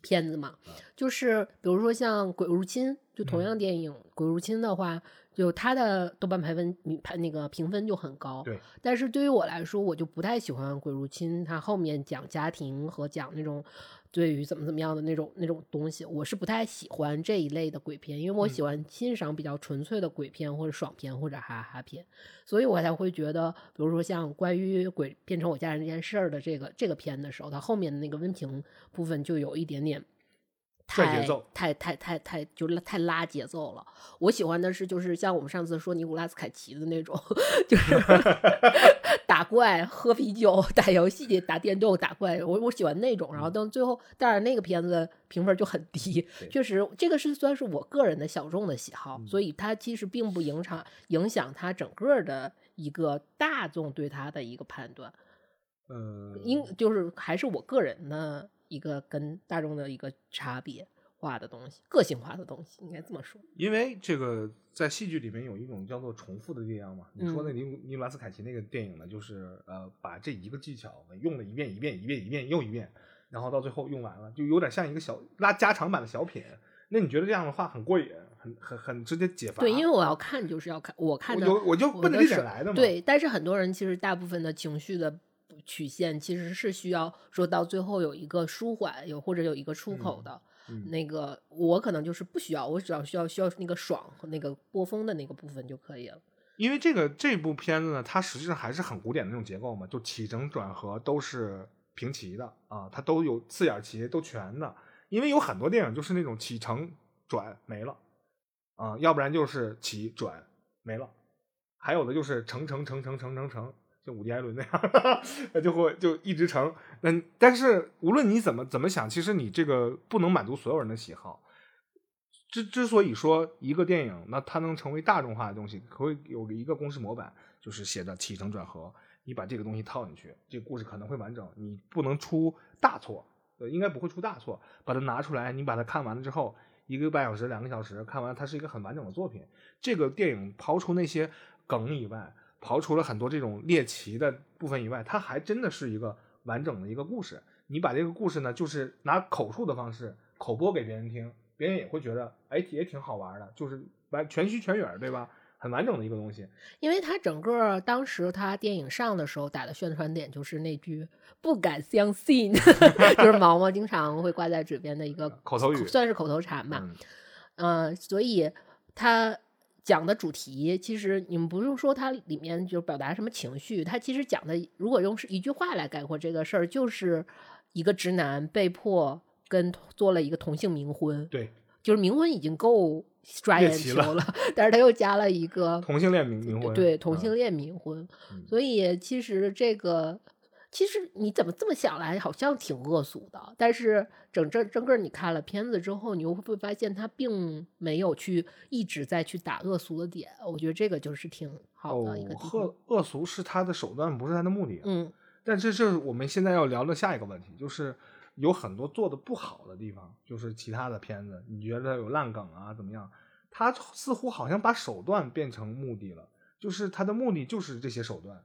片子嘛，就是比如说像《鬼入侵》，就同样电影《鬼入侵》的话，就它的豆瓣排分排那个评分就很高。对，但是对于我来说，我就不太喜欢《鬼入侵》，它后面讲家庭和讲那种对于怎么怎么样的那种那种东西，我是不太喜欢这一类的鬼片，因为我喜欢欣赏比较纯粹的鬼片或者爽片或者哈哈片，所以我才会觉得，比如说像关于鬼变成我家人这件事儿的这个这个片的时候，它后面的那个温情部分就有一点点。太节奏太太太太就拉太拉节奏了。我喜欢的是就是像我们上次说尼古拉斯凯奇的那种，就是 打怪、喝啤酒、打游戏、打电动、打怪。我我喜欢那种。然后到最后，但是那个片子评分就很低，确实这个是算是我个人的小众的喜好，嗯所以它其实并不影响影响它整个的一个大众对它的一个判断。嗯，应就是还是我个人的一个跟大众的一个差别化的东西，个性化的东西，应该这么说。因为这个在戏剧里面有一种叫做重复的力量嘛。你说那嗯尼尼古拉斯凯奇那个电影呢，就是呃把这一个技巧用了一遍一遍一遍一遍又一遍，然后到最后用完了，就有点像一个小拉加长版的小品。那你觉得这样的话很过瘾，很很很直接解乏？对，因为我要看就是要看，我看的我就我就奔着这点我的是来的嘛。对，但是很多人其实大部分的情绪的曲线其实是需要说到最后有一个舒缓，有或者有一个出口的。嗯那个我可能就是不需要，我只要需要需要那个爽和那个波峰的那个部分就可以了。因为这个这部片子呢，它实际上还是很古典的那种结构嘛，就起承转合都是平齐的啊，它都有四眼齐，都全的。因为有很多电影就是那种起承转没了啊，要不然就是起转没了，还有的就是承承承承承承承，像伍迪·艾伦那样，那 就会就一直成。那但是无论你怎么怎么想，其实你这个不能满足所有人的喜好。之之所以说一个电影，那它能成为大众化的东西，可以有一个公式模板，就是写着起承转合。你把这个东西套进去，这个故事可能会完整。你不能出大错，呃，应该不会出大错。把它拿出来，你把它看完了之后，一个半小时、两个小时看完，它是一个很完整的作品。这个电影刨除那些梗以外，刨除了很多这种猎奇的部分以外，它还真的是一个完整的一个故事。你把这个故事呢，就是拿口述的方式口播给别人听，别人也会觉得，哎，也挺好玩的，就是完全虚全远，对吧？很完整的一个东西。因为他整个当时他电影上的时候打的宣传点就是那句“不敢相信 ”，就是毛毛经常会挂在嘴边的一个口头语算是口头禅吧。嗯呃，所以他讲的主题，其实你们不用说它里面就表达什么情绪，它其实讲的，如果用是一句话来概括这个事儿，就是一个直男被迫跟做了一个同性冥婚，对，就是冥婚已经够抓眼球了，但是他又加了一个同性恋冥冥婚，对同嗯性恋冥婚，嗯。所以其实这个其实你怎么这么想来，好像挺恶俗的，但是整整整个你看了片子之后，你又会发现他并没有去一直在去打恶俗的点，我觉得这个就是挺好的一个。恶恶俗是他的手段，不是他的目的。嗯但这是我们现在要聊的下一个问题，就是有很多做的不好的地方，就是其他的片子，你觉得有烂梗啊，怎么样？他似乎好像把手段变成目的了，就是他的目的就是这些手段，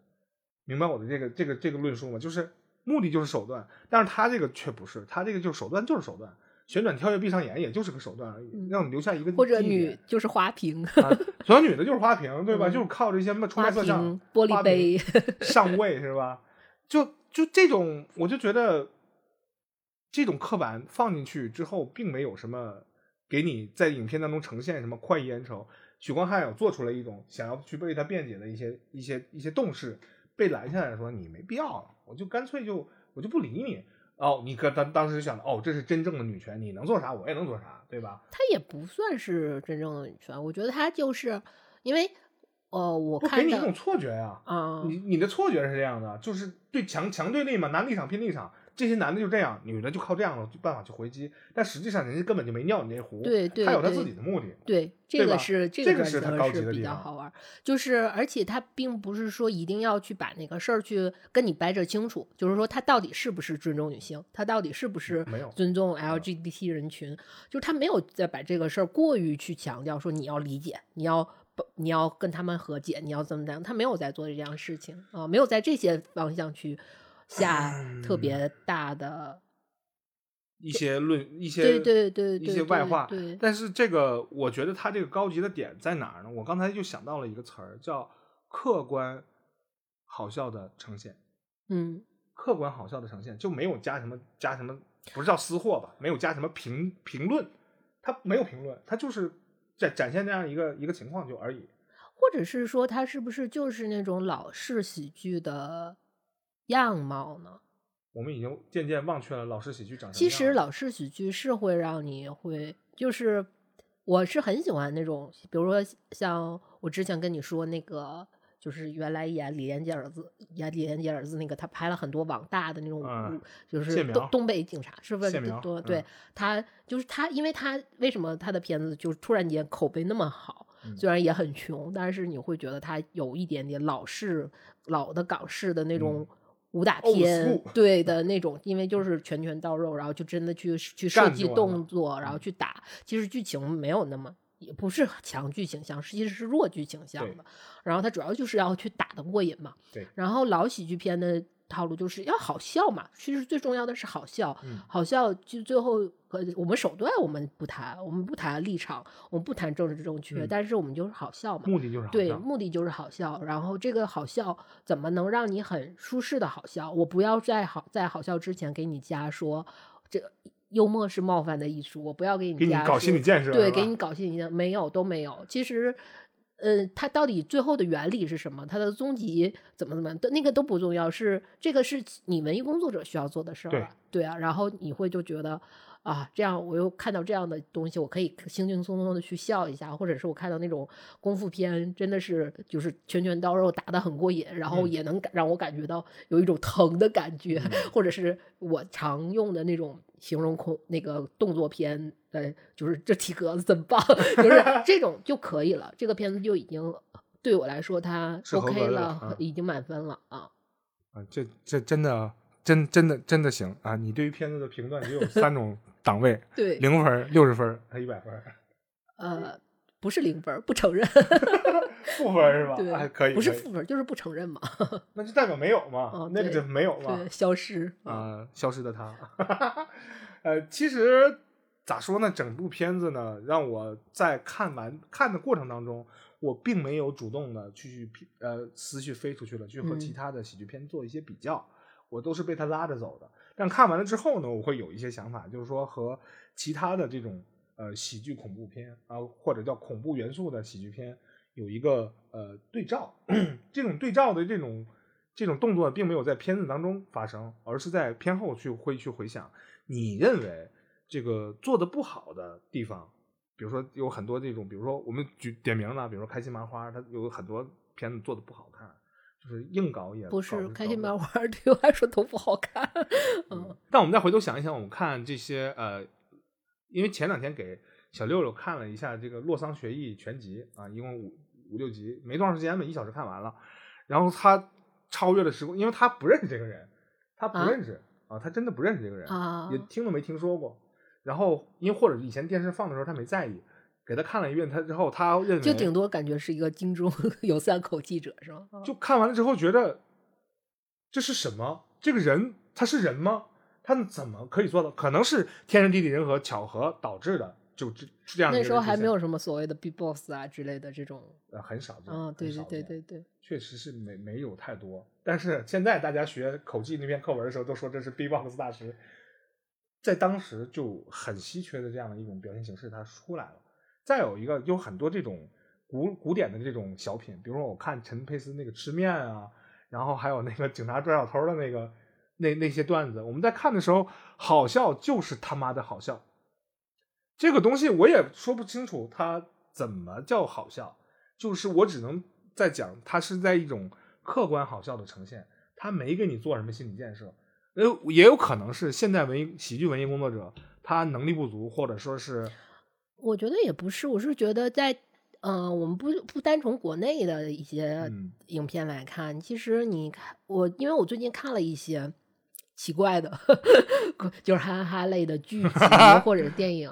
明白我的这个这个这个论述吗？就是目的就是手段，但是他这个却不是，他这个就是手段就是手段，旋转跳跃闭上眼也就是个手段而已，嗯让你留下一个或者女就是花瓶、啊，所有女的就是花瓶，对吧？嗯就是靠这些什么色相瓶、、玻璃杯，上位是吧？就就这种，我就觉得这种刻板放进去之后，并没有什么给你在影片当中呈现什么快意恩仇。许光汉有做出了一种想要去为他辩解的一些一些一些动势，被拦下来说你没必要，我就干脆就我就不理你。哦，你可当当时就想哦，这是真正的女权，你能做啥我也能做啥，对吧？她也不算是真正的女权，我觉得她就是因为呃，我不给看你一种错觉呀、啊，你你的错觉是这样的，就是对强强对立嘛，拿立场拼立场，这些男的就这样，女的就靠这样的办法去回击，但实际上人家根本就没尿你那壶，对对他有他自己的目的。对，这个是这这个是它高级的地方较好玩，就是而且他并不是说一定要去把那个事儿去跟你掰扯清楚，就是说他到底是不是尊重女性，他到底是不是没有尊重 LGBT 人群，就是他没有再把这个事儿过于去强调说你要理解，你要你要跟他们和解，你要怎么怎么样，他没有在做这样事情啊、没有在这些方向去下特嗯别大的，一些论一些对对对一对一些外化对，但是这个我觉得它这个高级的点在哪儿呢？我刚才就想到了一个词儿，叫客观好笑的呈现。嗯客观好笑的呈现，就没有加什么加什么，不是叫私货吧？没有加什么评评论，他没有评论，他就是展展现这样一个一个情况就而已。或者是说他是不是就是那种老式喜剧的样貌呢？我们已经渐渐忘却了老式喜剧长什么其实老式喜剧是会让你会，就是我是很喜欢那种，比如说像我之前跟你说那个，就是原来演李连杰儿子演李连杰儿子那个，他拍了很多网大的那种，嗯就是东东北警察，是不是？谢苗对对嗯，他就是他，因为他为什么他的片子就是突然间口碑那么好？嗯虽然也很穷，但是你会觉得他有一点点老式、老的港式的那种武打片，对的 那种，因为就是拳拳到肉，然后就真的去去设计动作，然后嗯去打。其实剧情没有那么，也不是强剧情向，其实是弱剧情向的。然后它主要就是要去打的过瘾嘛。对然后老喜剧片的套路就是要好笑嘛，其实最重要的是好笑。嗯好笑就最后和，我们手段我们不谈，我们不谈立场，我们不谈政治正确，嗯但是我们就是好笑嘛。目的就是好对，目的就是好笑。然后这个好笑怎么能让你很舒适的好笑？我不要在好在好笑之前给你加说这幽默是冒犯的艺术，我不要给你加给你搞心理建设，对，给你搞心理建没有都没有。其实，呃，它到底最后的原理是什么？它的终极怎么怎么样，那个都不重要，是这个是你文艺工作者需要做的事儿对啊。对啊，然后你会就觉得啊，这样我又看到这样的东西，我可以轻轻松松的去笑一下，或者是我看到那种功夫片，真的是就是拳拳到肉打得很过瘾，然后嗯也能感让我感觉到有一种疼的感觉，嗯或者是我常用的那种形容空那个动作片，呃，就是这体格子真棒，就是这种就可以了。这个片子就已经对我来说，它 OK 的了，嗯已经满分了啊。啊，这这真的真真的真的行啊！你对于片子的评断只有 三种档位：对，零分、六十分和一百分。呃，不是零分，不承认。负分是吧？对，哎，可以，不是负分，就是不承认嘛。那就代表没有嘛？哦那个就没有嘛？对，消失。啊，啊、消失的他。呃，其实咋说呢？整部片子呢，让我在看完看的过程当中，我并没有主动的去呃思绪飞出去了，去和嗯其他的喜剧片做一些比较，我都是被他拉着走的。但看完了之后呢，我会有一些想法，就是说和其他的这种呃喜剧恐怖片啊，或者叫恐怖元素的喜剧片有一个呃对照，这种对照的这种这种动作并没有在片子当中发生，而是在片后去会去回想你认为这个做的不好的地方，比如说有很多这种，比如说我们举点名了，比如说开心麻花，它有很多片子做的不好看，就是硬搞也不是开心麻花，对我来说都不好看。嗯但我们再回头想一想，我们看这些呃，因为前两天给小六六看了一下这个《洛桑学艺全集》啊，一共五五六集，没多长时间吧，一小时看完了。然后他超越了时空，因为他不认识这个人，他不啊认识啊他真的不认识这个人，啊也听都没听说过。然后因为或者以前电视放的时候他没在意，给他看了一遍，他之后他认为就顶多感觉是一个京中 有三口记者是吗？啊就看完了之后觉得这是什么？这个人他是人吗？他怎么可以做到？可能是天时地利人和巧合导致的，就这这样的一那时候还没有什么所谓的 B boss 啊之类的这种。呃很少见，啊，对对对对对，确实是没没有太多。但是现在大家学口技那篇课文的时候，都说这是 B-box 大师，在当时就很稀缺的这样的一种表现形式，它出来了。再有一个，有很多这种古古典的这种小品，比如说我看陈佩斯那个吃面啊，然后还有那个警察抓小偷的那个那那些段子，我们在看的时候，好笑就是他妈的好笑。这个东西我也说不清楚它怎么叫好笑，就是我只能在讲它是在一种客观好笑的呈现，它没给你做什么心理建设，呃，也有可能是现代文艺喜剧文艺工作者他能力不足，或者说是我觉得也不是，我是觉得在呃，我们不不单从国内的一些嗯。影片来看，其实你看我，因为我最近看了一些奇怪的，就是哈哈类的剧集 或者是电影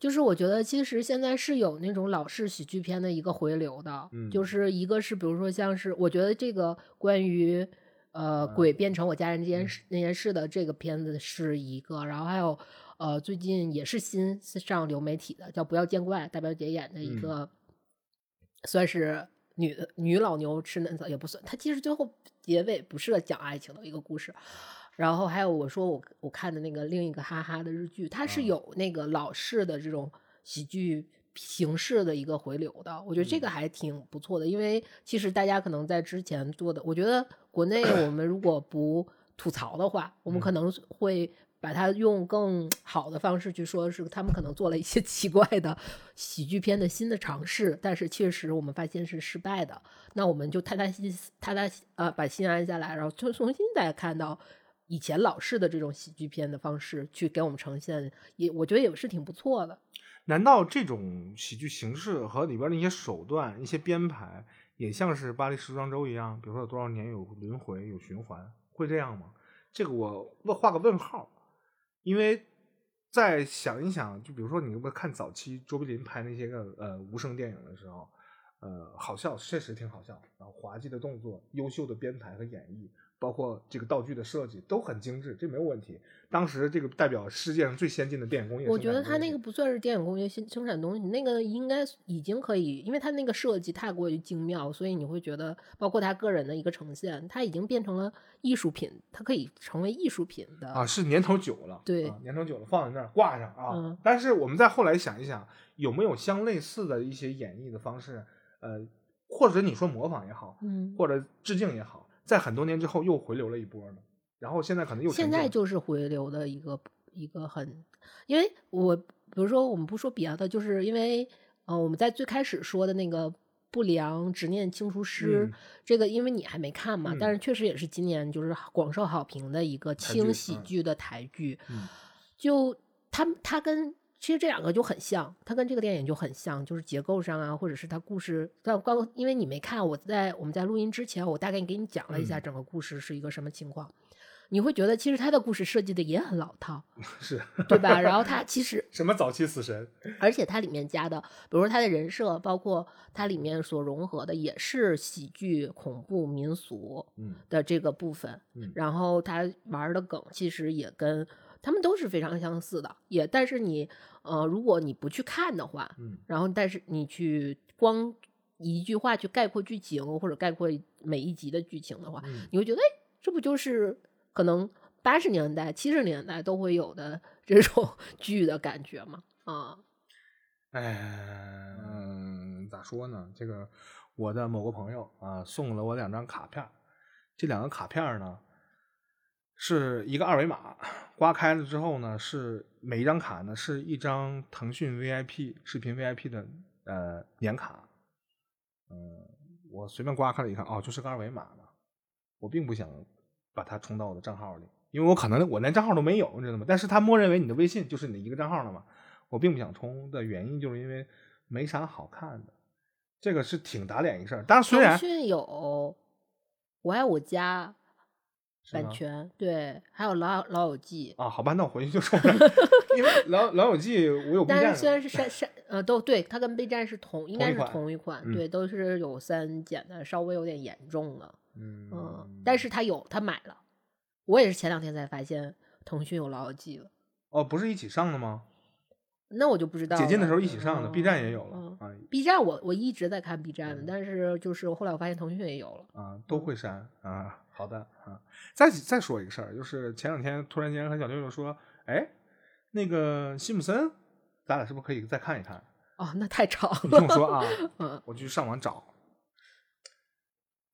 就是我觉得其实现在是有那种老式喜剧片的一个回流的，嗯就是一个是比如说像是我觉得这个关于呃鬼变成我家人这件事、那件事的这个片子是一个，然后还有呃最近也是新上流媒体的叫《不要见怪》，大表姐演的一嗯。个、算是女的女老牛吃嫩草也不算，它其实最后结尾不是讲爱情的一个故事。然后还有我说我我看的那个另一个哈哈的日剧，它是啊有那个老式的这种喜剧形式的一个回流的，我觉得这个还挺不错的。因为其实大家可能在之前做的，我觉得国内我们如果不吐槽的话，我们可能会把它用更好的方式去说，是他们可能做了一些 奇怪的喜剧片的新的尝试，但是确实我们发现是失败的。那我们就踏踏心踏踏呃把心安下来，然后重重新再看到以前老式的这种喜剧片的方式去给我们呈现，也我觉得也是挺不错的。难道这种喜剧形式和里边的一些手段、一些编排，也像是巴黎时装周一样？比如说有多少年有轮回、有循环，会这样吗？这个我问画个问号，因为再想一想，就比如说你有没有看早期卓别林拍那些个呃无声电影的时候，呃，好笑，确实挺好笑，然后滑稽的动作、优秀的编排和演绎，包括这个道具的设计都很精致，这没有问题。当时这个代表世界上最先进的电影工业，我觉得它那个不算是电影工业生生产东西，那个应该已经可以，因为它那个设计太过于精妙，所以你会觉得，包括他个人的一个呈现，它已经变成了艺术品，它可以成为艺术品的啊，是年头久了，对啊年头久了放在那儿挂上啊。嗯但是我们再后来想一想，有没有相类似的一些演绎的方式？呃，或者你说模仿也好，嗯，或者致敬也好，在很多年之后又回流了一波呢。然后现在可能又现在就是回流的一个一个很，因为我比如说我们不说别的，就是因为呃我们在最开始说的那个不良执念清除师，嗯这个因为你还没看嘛，嗯但是确实也是今年就是广受好评的一个轻喜嗯剧的台剧，嗯就他他跟。其实这两个就很像，它跟这个电影就很像，就是结构上啊，或者是它故事。但刚因为你没看，我在我们在录音之前，我大概给你讲了一下嗯整个故事是一个什么情况。你会觉得其实他的故事设计的也很老套，是对吧？然后他其实，什么早期死神，而且它里面加的，比如说他的人设，包括它里面所融合的，也是喜剧、恐怖、民俗嗯的这个部分。嗯然后他玩的梗其实也跟他们都是非常相似的，也但是你呃，如果你不去看的话，嗯然后但是你去光一句话去概括剧情或者概括每一集的剧情的话，嗯你会觉得，哎，这不就是可能八十年代、七十年代都会有的这种 剧的感觉吗？啊，哎，嗯，咋说呢？这个我的某个朋友啊送了我两张卡片儿，这两个卡片儿呢是一个二维码，刮开了之后呢是每一张卡呢是一张腾讯 VIP 视频 VIP 的呃年卡，嗯、我随便刮开了一看，哦，就是个二维码呢，我并不想把它充到我的账号里，因为我可能我连账号都没有，你知道吗？但是它默认为你的微信就是你的一个账号了嘛。我并不想充的原因，就是因为没啥好看的，这个是挺打脸一事儿。当然，虽然腾讯有《我爱我家》版权，对，还有老老友记。啊，好吧，那我回去就说了，因为老老友记我有 B 站，但是虽然是删删呃都对，它跟 B 站是同应该是同一款一款，嗯对，都是有删减的，稍微有点严重了，嗯嗯，但是他有他买了，我也是前两天才发现腾讯有老友记了，哦，不是一起上的吗？那我就不知道。解禁的时候一起上的嗯，B 站也有了嗯啊 B 站我我一直在看 B 站的，嗯但是就是后来我发现腾讯也有了。啊，都会删啊。好的啊，再再说一个事儿，就是前两天突然间和小六六说，哎，那个辛普森，咱俩是不是可以再看一看？哦，那太长你听了。我说啊，嗯我去上网找，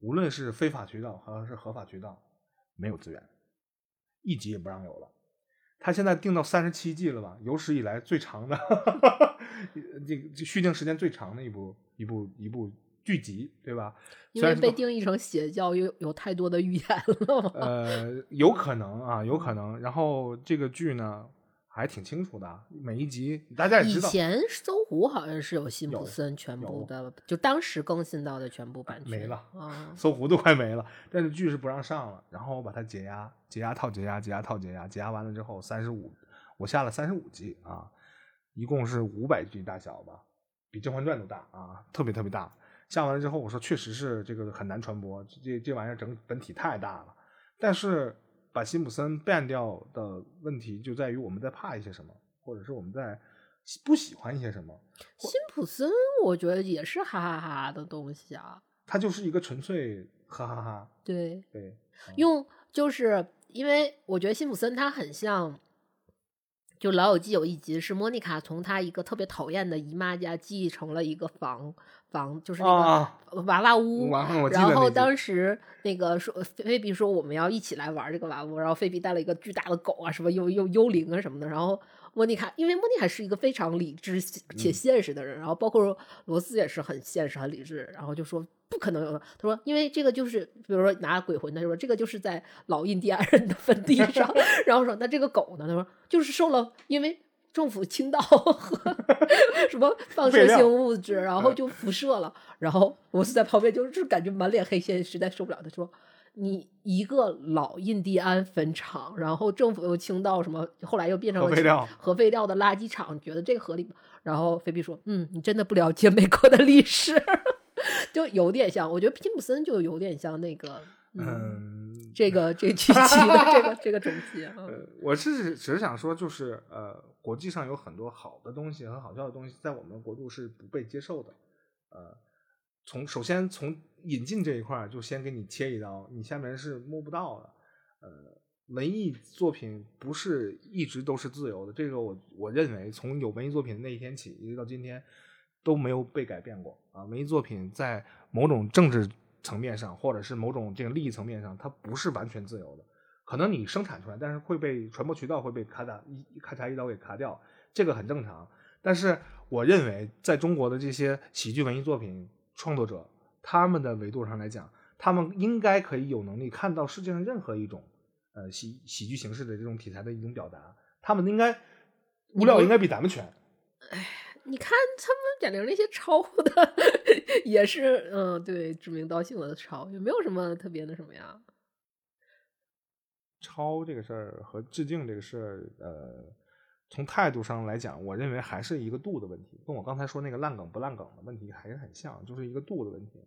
无论是非法渠道还是合法渠道，没有资源，一集也不让有了。他现在定到三十七季了吧？有史以来最长的，这这续订时间最长的一部一部一部剧集，对吧？因为被定义成邪教，有有太多的预言了嘛。呃，有可能啊，有可能。然后这个剧呢，还挺清楚的，每一集大家也以知道，以前搜狐好像是有辛普森全部的，就当时更新到的全部版权没了啊。搜狐都快没了，但是剧是不让上了。然后我把它解压，解压套解压，解压套解压，解压完了之后三十五，我下了三十五集啊，一共是五百集大小吧，比《甄嬛传》都大啊，特别特别大。下完了之后，我说确实是这个很难传播，这这玩意儿整本体太大了。但是把辛普森 ban 掉的问题就在于我们在怕一些什么，或者是我们在不喜欢一些什么。辛普森，我觉得也是哈哈哈的东西啊。它就是一个纯粹哈哈哈对，对，嗯用就是因为我觉得辛普森他很像，就《老友记》有一集是莫妮卡从她一个特别讨厌的姨妈家继承了一个房房，就是那啊，个娃娃屋。然后当时那个说菲比说我们要一起来玩这个娃娃屋，然后菲比带了一个巨大的狗啊，什么幽幽幽灵啊什么的。然后莫妮卡，因为莫妮卡是一个非常理智且嗯现实的人，然后包括罗斯也是很现实、很理智，然后就说不可能。他说，因为这个就是，比如说拿鬼魂，他就说这个就是在老印第安人的坟地上，然后说那这个狗呢？他说就是受了因为。政府倾倒和 什么放射性物质，然后嗯就辐射了。然后我是在旁边就是感觉满脸黑线，实在受不了。他说：“你一个老印第安坟场，然后政府又倾倒什么，后来又变成了核废料核废料的垃圾场，你觉得这个合理吗？”然后菲比说：“嗯，你真的不了解美国的历史，就有点像。我觉得辛普森就有点像那个，嗯，嗯，这个这 剧集的这个这个东西。嗯呃，我是只是想说，就是呃，国际上有很多好的东西和好笑的东西，在我们国度是不被接受的。呃，从首先从引进这一块就先给你切一刀，你下面是摸不到的。呃，文艺作品不是一直都是自由的，这个我我认为从有文艺作品那一天起，一直到今天都没有被改变过啊。文艺作品在某种政治层面上，或者是某种这个利益层面上，它不是完全自由的。可能你生产出来，但是会被传播渠道会被咔嚓一咔嚓一刀给咔掉，这个很正常。但是我认为，在中国的这些喜剧文艺作品创作者，他们的维度上来讲，他们应该可以有能力看到世界上任何一种呃喜喜剧形式的这种题材的一种表达，他们应该物料应该比咱们全。哎你看他们贾玲那些抄的，也是嗯，对，指名道姓的抄，也没有什么特别的什么呀。抄这个事儿和致敬这个事儿，呃，从态度上来讲，我认为还是一个度的问题，跟我刚才说那个烂梗不烂梗的问题还是很像，就是一个度的问题。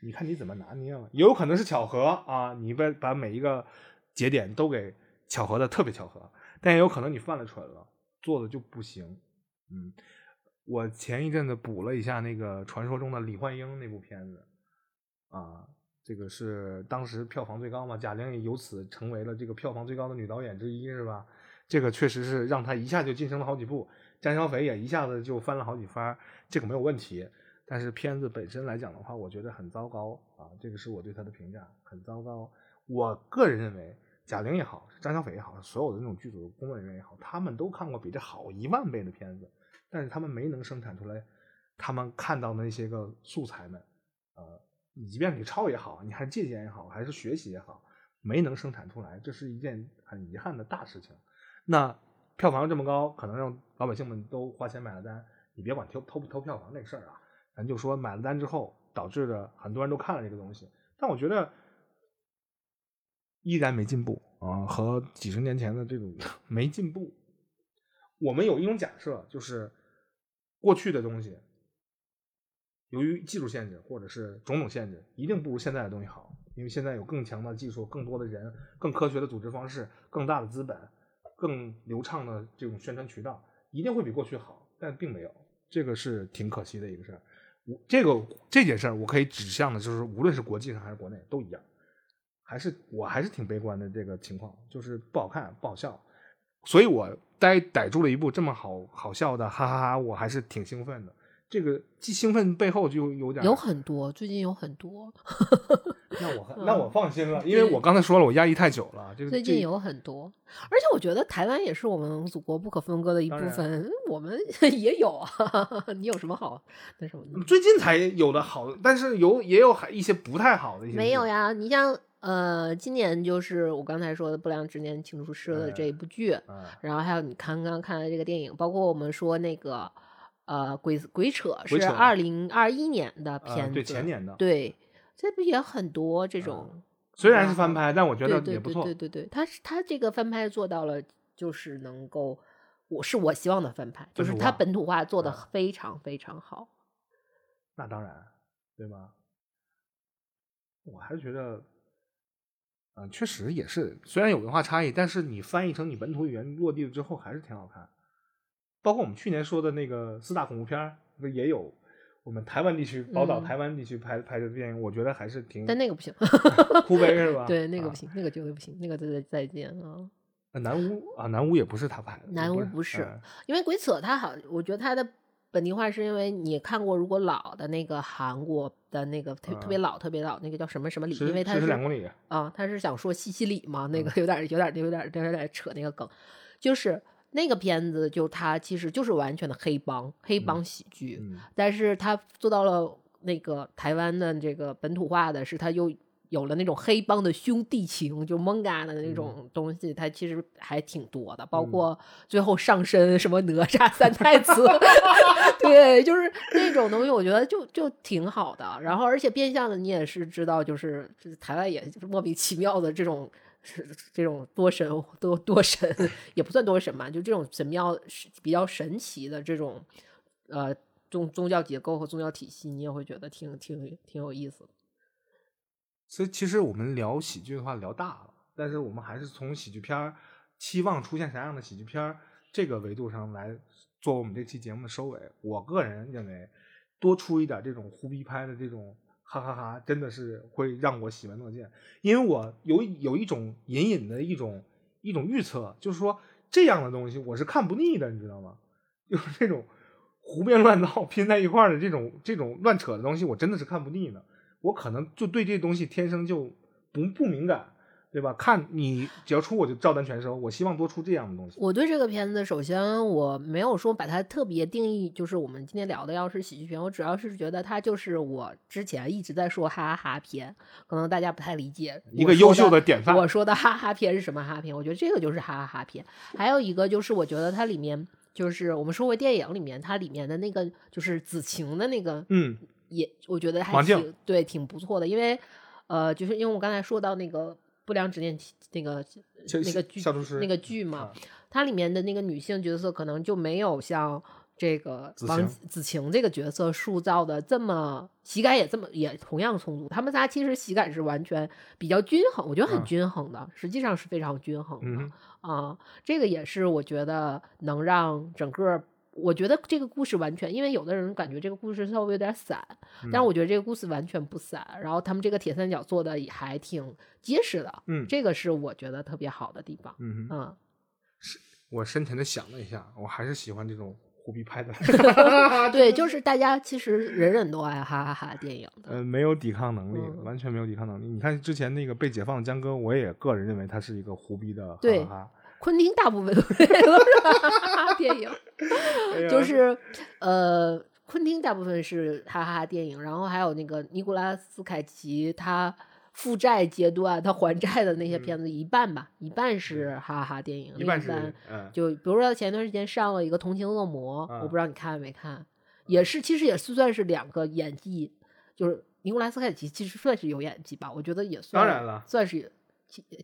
你看你怎么拿捏了，也有可能是巧合啊，你把把每一个节点都给巧合的特别巧合，但也有可能你犯了蠢了，做的就不行。嗯，我前一阵子补了一下那个传说中的李焕英那部片子，啊，这个是当时票房最高嘛，贾玲也由此成为了这个票房最高的女导演之一，是吧？这个确实是让她一下就晋升了好几步，张小斐也一下子就翻了好几番，这个没有问题。但是片子本身来讲的话，我觉得很糟糕啊，这个是我对她的评价，很糟糕。我个人认为，贾玲也好，张小斐也好，所有的那种剧组的工作人员也好，他们都看过比这好一万倍的片子，但是他们没能生产出来他们看到的那些个素材们，呃，你即便你抄也好，你还借鉴也好，还是学习也好，没能生产出来，这是一件很遗憾的大事情。那票房这么高，可能让老百姓们都花钱买了单，你别管偷偷不偷票房这事儿啊，咱就说买了单之后导致的很多人都看了这个东西，但我觉得依然没进步啊，和几十年前的这种 没进步。我们有一种假设，就是过去的东西，由于技术限制或者是种种限制，一定不如现在的东西好，因为现在有更强的技术、更多的人、更科学的组织方式、更大的资本、更流畅的这种宣传渠道，一定会比过去好，但并没有，这个是挺可惜的一个事儿。我这个这件事儿，我可以指向的就是，无论是国际上还是国内都一样，还是我还是挺悲观的这个情况，就是不好看、不好笑，所以我逮逮住了一部这么好好笑的，哈哈哈我还是挺兴奋的。这个既兴奋背后就有点有很多，最近有很多，那我那我放心了，因为我刚才说了，我压抑太久了。这个最近有很多，而且我觉得台湾也是我们祖国不可分割的一部分，我们 也有啊。你有什么好那什么？最近才有的好，但是有也有一些不太好的一些。没有呀，你像呃，今年就是我刚才说的《不良执念清除师》的这一部剧，然后还有你刚刚看的这个电影，包括我们说那个。呃，鬼鬼扯是二零二一年的片子，对前年的，对，这不也很多这种，虽然是翻拍，但我觉得也不错。对对对，他他这个翻拍做到了，就是能够，我是我希望的翻拍，就是他本土化做的非常非常好。那当然，对吧？我还是觉得，嗯，确实也是，虽然有文化差异，但是你翻译成你本土语言落地了之后，还是挺好看。包括我们去年说的那个四大恐怖片不也有我们台湾地区宝岛台湾地区拍拍的电影？我觉得还是挺……但那个不行，哭悲是吧？对，那个不行，那个绝对不行，那个再再见啊！南屋啊，南屋也不是他拍的，南屋不是，因为鬼扯他好，我觉得他的本地化是因为你看过如果老的那个韩国的那个特特别老特别老那个叫什么什么里，因为他是两公里啊，他是想说西西里嘛，那个有点有点有点有点扯那个梗，就是。那个片子就它其实就是完全的黑帮黑帮喜剧，但是他做到了那个台湾的这个本土化的是，他又有了那种黑帮的兄弟情，就蒙嘎的那种东西，它其实还挺多的，包括最后上身什么哪吒三太子，对，就是那种东西，我觉得就就挺好的。然后而且变相的你也是知道，就是台湾也莫名其妙的这种。是这种多神多多神也不算多神吧，就这种神庙比较神奇的这种呃宗宗教结构和宗教体系，你也会觉得挺挺挺有意思的。所以其实我们聊喜剧的话聊大了，但是我们还是从喜剧片期望出现啥样的喜剧片这个维度上来做我们这期节目的收尾。我个人认为，多出一点这种胡逼拍的这种。哈哈哈，真的是会让我喜闻乐见，因为我有有一种隐隐的一种一种预测，就是说这样的东西我是看不腻的，你知道吗？就是这种胡编乱造拼在一块儿的这种这种乱扯的东西，我真的是看不腻的。我可能就对这东西天生就不不敏感。对吧？看你只要出我就照单全收。我希望多出这样的东西。我对这个片子，首先我没有说把它特别定义，就是我们今天聊的要是喜剧片。我主要是觉得它就是我之前一直在说哈哈片，可能大家不太理解。一个优秀的典范。我说的哈哈片是什么哈片？我觉得这个就是哈哈片。还有一个就是我觉得它里面就是我们说回电影里面，它里面的那个就是子晴的那个，嗯，也我觉得还挺对，挺不错的。因为呃，就是因为我刚才说到那个。不良执念那个那个剧那个剧嘛，它里面的那个女性角色可能就没有像这个王子晴这个角色塑造的这么喜感也这么也同样充足。他们仨其实喜感是完全比较均衡，我觉得很均衡的，实际上是非常均衡的啊。这个也是我觉得能让整个。我觉得这个故事完全，因为有的人感觉这个故事稍微有点散，但是我觉得这个故事完全不散。然后他们这个铁三角做的也还挺结实的，嗯，这个是我觉得特别好的地方。嗯嗯，是我深沉的想了一下，我还是喜欢这种胡逼拍的。对，就是大家其实人人都爱哈哈哈电影的。呃，没有抵抗能力，完全没有抵抗能力。你看之前那个被解放的江哥，我也个人认为他是一个胡逼的哈哈哈。昆汀大部分都是 电影，就是呃，昆汀大部分是哈哈电影，然后还有那个尼古拉斯凯奇，他负债阶段他还债的那些片子一半吧，一半是哈哈电影，一半是就比如说他前段时间上了一个《同情恶魔》，我不知道你看没看，也是其实也是算是两个演技，就是尼古拉斯凯奇其实算是有演技吧，我觉得也算，当然了，算是。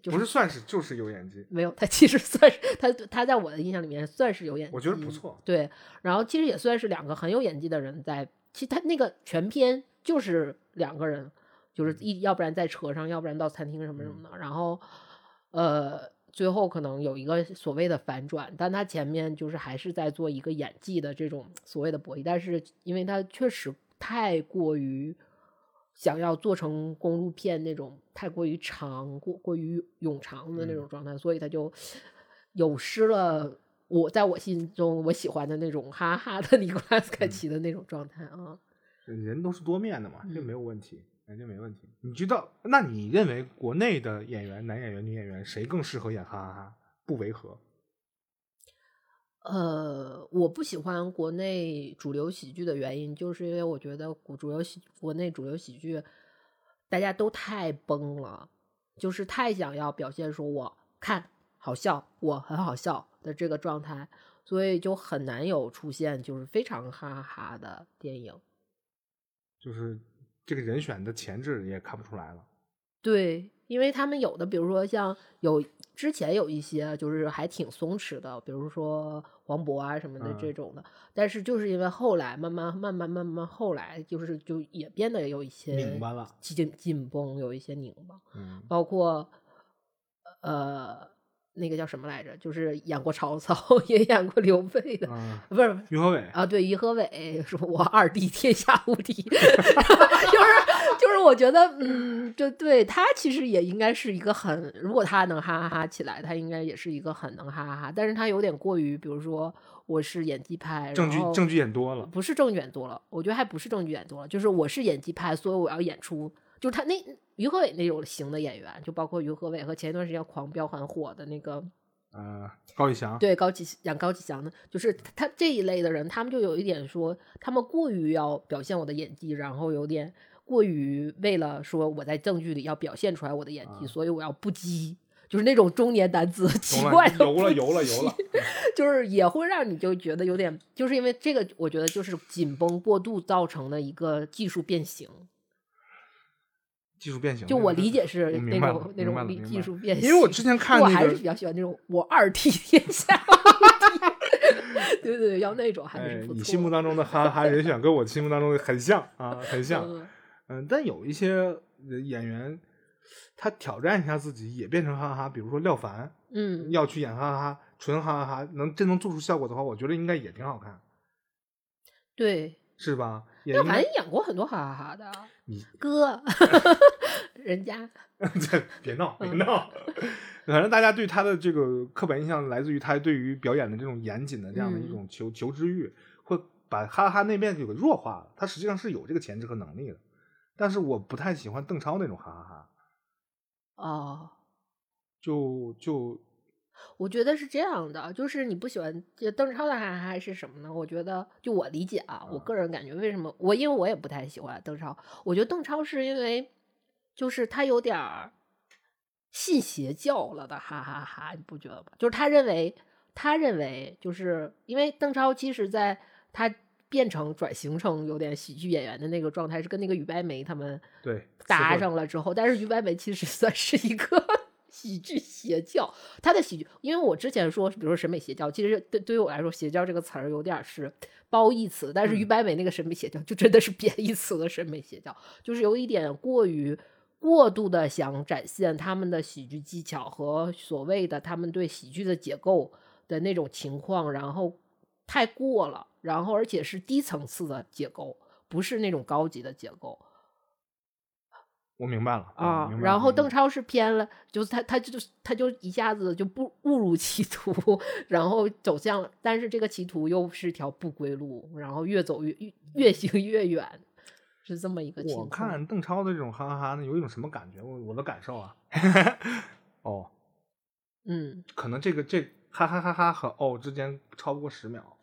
不是算是就是有演技，没有他其实算是他他在我的印象里面算是有演技，我觉得不错。对，然后其实也算是两个很有演技的人在，其实他那个全篇就是两个人，就是一要不然在车上，要不然到餐厅什么什么的，然后呃最后可能有一个所谓的反转，但他前面就是还是在做一个演技的这种所谓的博弈，但是因为他确实太过于。想要做成公路片那种太过于长、过过于冗长的那种状态，所以他就有失了我在我心中我喜欢的那种哈哈的尼古拉斯凯奇的那种状态啊。人都是多面的嘛，这没有问题。哎，这没问题。你知道？那你认为国内的演员，男演员、女演员，谁更适合演哈哈哈？不违和？呃，我不喜欢国内主流喜剧的原因，就是因为我觉得主流喜国内主流喜剧大家都太崩了，就是太想要表现说我看好笑，我很好笑的这个状态，所以就很难有出现就是非常哈哈哈的电影。就是这个人选的前置也看不出来了。对，因为他们有的，比如说像有之前有一些就是还挺松弛的，比如说黄渤啊什么的这种的，但是就是因为后来慢慢慢慢慢慢后来就是就也变得有一些拧巴了，紧紧绷，有一些拧巴，嗯，包括呃。那个叫什么来着？就是演过曹操，也演过刘备的，不是于和伟啊？对，于和伟 说：“我二弟天下无敌。”就是就是，我觉得，嗯，就对他其实也应该是一个很，如果他能哈哈哈起来，他应该也是一个很能哈哈哈。但是他有点过于，比如说，我是演技派，证据证据演多了，不是证据演多了，我觉得还不是证据演多了，就是我是演技派，所以我要演出。就他那于和伟那种型的演员，就包括于和伟和前一段时间狂飙很火的那个，呃，高启翔，对高启演高启强的，就是他这一类的人，他们就有一点说，他们过于要表现我的演技，然后有点过于为了说我在正剧里要表现出来我的演技，所以我要不羁，就是那种中年男子 奇怪的油了油了油了，就是也会让你就觉得有点，就是因为这个，我觉得就是紧绷过度造成的一个技术变形。技术变形，就我理解是那种那种技术变形。因为我之前看，我还是比较喜欢那种我二替天下。对对对，要那种还是不错。你心目当中的哈哈人选跟我心目当中的很像啊，很像。嗯，但有一些演员，他挑战一下自己，也变成哈哈哈。比如说廖凡，嗯，要去演哈哈哈，纯哈哈哈，能真能做出效果的话，我觉得应该也挺好看。对。是吧？廖凡演过很多哈哈哈的。你哥，人家 别闹别闹。反正大家对他的这个刻板印象来自于他对于表演的这种严谨的这样的一种求求知欲，会把哈哈那边给弱化了。他实际上是有这个潜质和能力的，但是我不太喜欢邓超那种哈哈哈。哦，就就。我觉得是这样的，就是你不喜欢就邓超的哈哈哈是什么呢？我觉得就我理解啊，我个人感觉为什么我因为我也不太喜欢邓超，我觉得邓超是因为就是他有点儿信邪教了的哈哈哈，你不觉得吗？就是他认为他认为就是因为邓超其实在他变成转型成有点喜剧演员的那个状态是跟那个于白梅他们对搭上了之后，但是于白梅其实算是一个。喜剧邪教，他的喜剧，因为我之前说，比如说审美邪教，其实对对于我来说，邪教这个词儿有点是褒义词，但是于白梅那个审美邪教就真的是贬义词的审美邪教，就是有一点过于过度的想展现他们的喜剧技巧和所谓的他们对喜剧的解构的那种情况，然后太过了，然后而且是低层次的解构，不是那种高级的解构。我明白了啊，然后邓超是偏了，就是他他就他就一下子就不误入歧途，然后走向了，但是这个歧途又是条不归路，然后越走越越越行越远，是这么一个情况。我看邓超的这种哈哈哈，有一种什么感觉？我我的感受啊，哦，嗯，可能这个这哈哈哈哈和哦之间超不过十秒，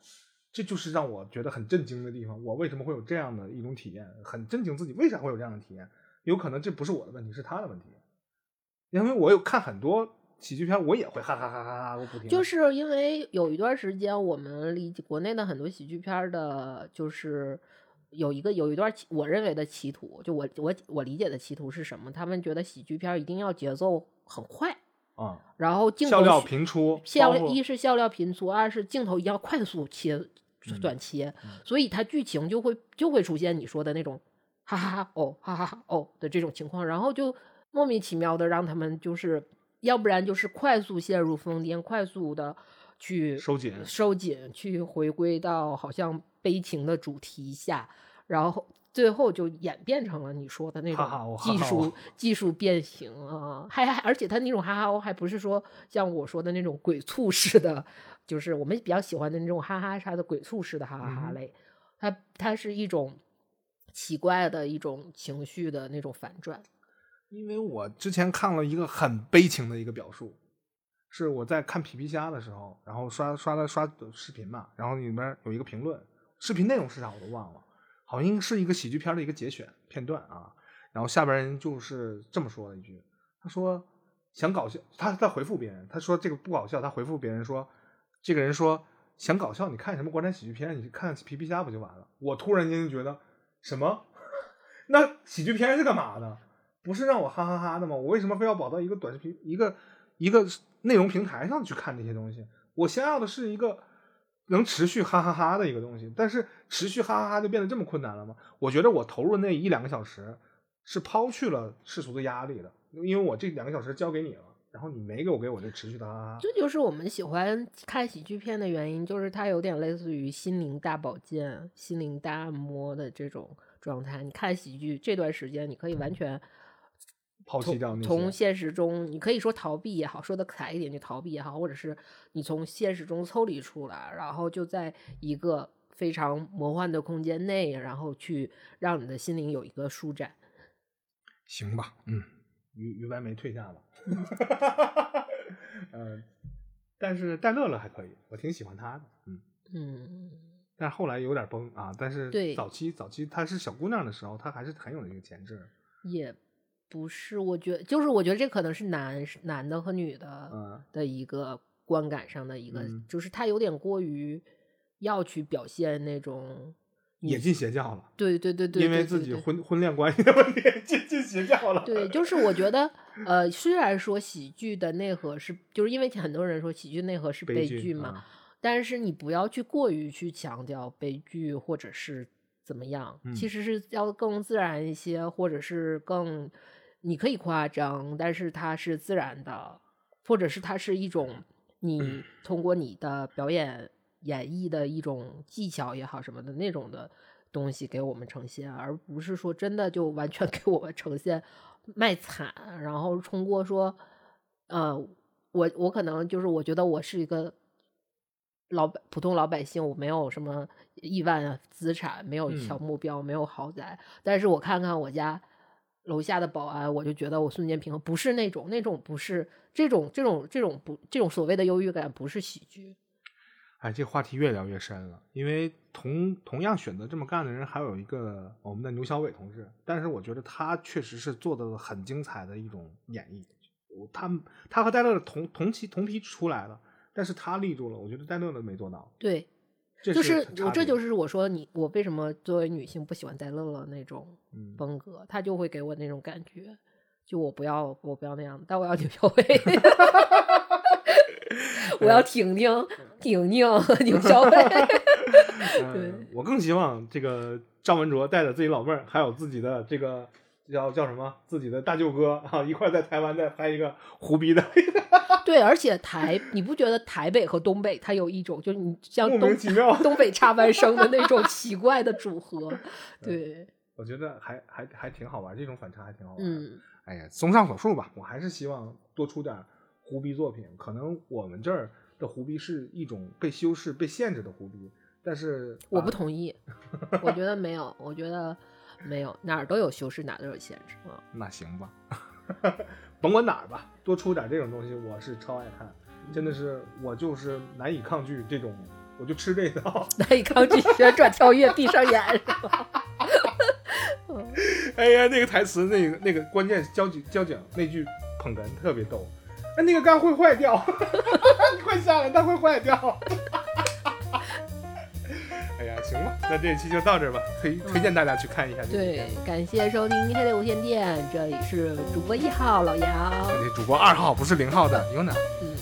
这就是让我觉得很震惊的地方。我为什么会有这样的一种体验？很震惊自己为啥会有这样的体验？有可能这不是我的问题，是他的问题，因为我有看很多喜剧片，我也会哈哈哈哈哈我不停。就是因为有一段时间，我们理解国内的很多喜剧片的，就是有一个有一段我认为的歧途，就我我我理解的歧途是什么？他们觉得喜剧片一定要节奏很快啊，然后镜头笑料频出，笑一是笑料频出，二是镜头一定要快速切短切，所以它剧情就会就会出现你说的那种。哈哈哈哦，哈哈哈哦的这种情况，然后就莫名其妙的让他们就是，要不然就是快速陷入疯癫，快速的去收紧收紧，去回归到好像悲情的主题下，然后最后就演变成了你说的那种技术技术变形啊，还还而且他那种哈哈哦还不是说像我说的那种鬼畜式的，就是我们比较喜欢的那种哈哈啥的鬼畜式的哈哈哈类，它它是一种。奇怪的一种情绪的那种反转。因为我之前看了一个很悲情的一个表述，是我在看皮皮虾的时候，然后刷刷了刷视频嘛，然后里面有一个评论，视频内容是啥我都忘了，好像是一个喜剧片的一个节选片段啊，然后下边人就是这么说了一句，他说想搞笑，他在回复别人，他说这个不搞笑，他回复别人说，这个人说想搞笑，你看什么国产喜剧片？你看皮皮虾不就完了？我突然间就觉得什么？那喜剧片是干嘛的？不是让我哈哈哈的吗？我为什么非要跑到一个短视频、一个一个内容平台上去看这些东西？我想要的是一个能持续哈哈哈的一个东西，但是持续哈哈哈就变得这么困难了吗？我觉得我投入那一两个小时是抛去了世俗的压力的，因为我这两个小时交给你了，然后你没给我给我这持续的哈哈哈。这就是我们喜欢看喜剧片的原因，就是它有点类似于心灵大保健、心灵大按摩的这种状态。你看喜剧这段时间，你可以完全。抛弃掉那些从现实中，你可以说逃避也好，说的可爱一点就逃避也好，或者是你从现实中抽离出来，然后就在一个非常魔幻的空间内，然后去让你的心灵有一个舒展。行吧，嗯，于于白眉退下了，嗯，但是戴乐乐还可以，我挺喜欢他的，嗯嗯，但是后来有点崩啊，但是对早期早期她是小姑娘的时候，她还是很有那个潜质，也。不是，我觉得就是我觉得这可能是男男的和女的的一个观感上的一个，就是他有点过于要去表现那种也进邪教了。对对对对，因为自己婚婚恋关系的问题进进邪教了。对，就是我觉得呃，虽然说喜剧的内核是，就是因为很多人说喜剧内核是悲剧嘛，但是你不要去过于去强调悲剧或者是怎么样，其实是要更自然一些，或者是更。你可以夸张，但是它是自然的，或者是它是一种你通过你的表演演绎的一种技巧也好什么的那种的东西给我们呈现，而不是说真的就完全 给我们呈现卖惨，然后通过说，呃，我我可能就是我觉得我是一个老百普通老百姓，我没有什么亿万资产，没有小目标，没有豪宅，但是我看看我家。楼下的保安，我就觉得我瞬间平衡，不是那种那种不是这种这种这种不这种所谓的优越感，不是喜剧。哎，这话题越聊越深了，因为同同样选择这么干的人还有一个我们的牛小伟同志，但是我觉得他确实是做的很精彩的一种演绎。他他和戴乐同同期同批出来了，但是他立住了，我觉得戴乐乐没做到。对。就是我，这就是我说你，我为什么作为女性不喜欢戴乐乐那种风格，他就会给我那种感觉，就我不要，我不要那样，但我要牛小伟，我要婷婷、婷婷、牛小 伟。对，我更希望这个张文卓带着自己老妹儿，还有自己的这个。叫叫什么？自己的大舅哥啊，一块在台湾再拍一个胡逼的。对，而且台，你不觉得台北和东北它有一种，就是你像东其妙东北插班生的那种奇怪的组合？对，我觉得还还还挺好玩，这种反差还挺好玩。嗯，哎呀，综上所述吧，我还是希望多出点胡逼作品。可能我们这儿的胡逼是一种被修饰、被限制的胡逼，但是我不同意，我觉得没有，我觉得。没有哪儿都有修饰，哪儿都有限制啊。那行吧，甭管哪儿吧，多出点这种东西，我是超爱看，真的是我就是难以抗拒这种，我就吃这套，难以抗拒旋转跳跃，闭上眼是吧？哎呀，那个台词，那个那个关键交警交警那句捧哏特别逗，哎，那个杆会坏掉，你快下来，它会坏掉。行吧，那这一期就到这儿吧。推推荐大家去看一下。对，感谢收听黑的无线电，这里是主播一号老杨，这里主播二号不是零号的 Yuna。嗯。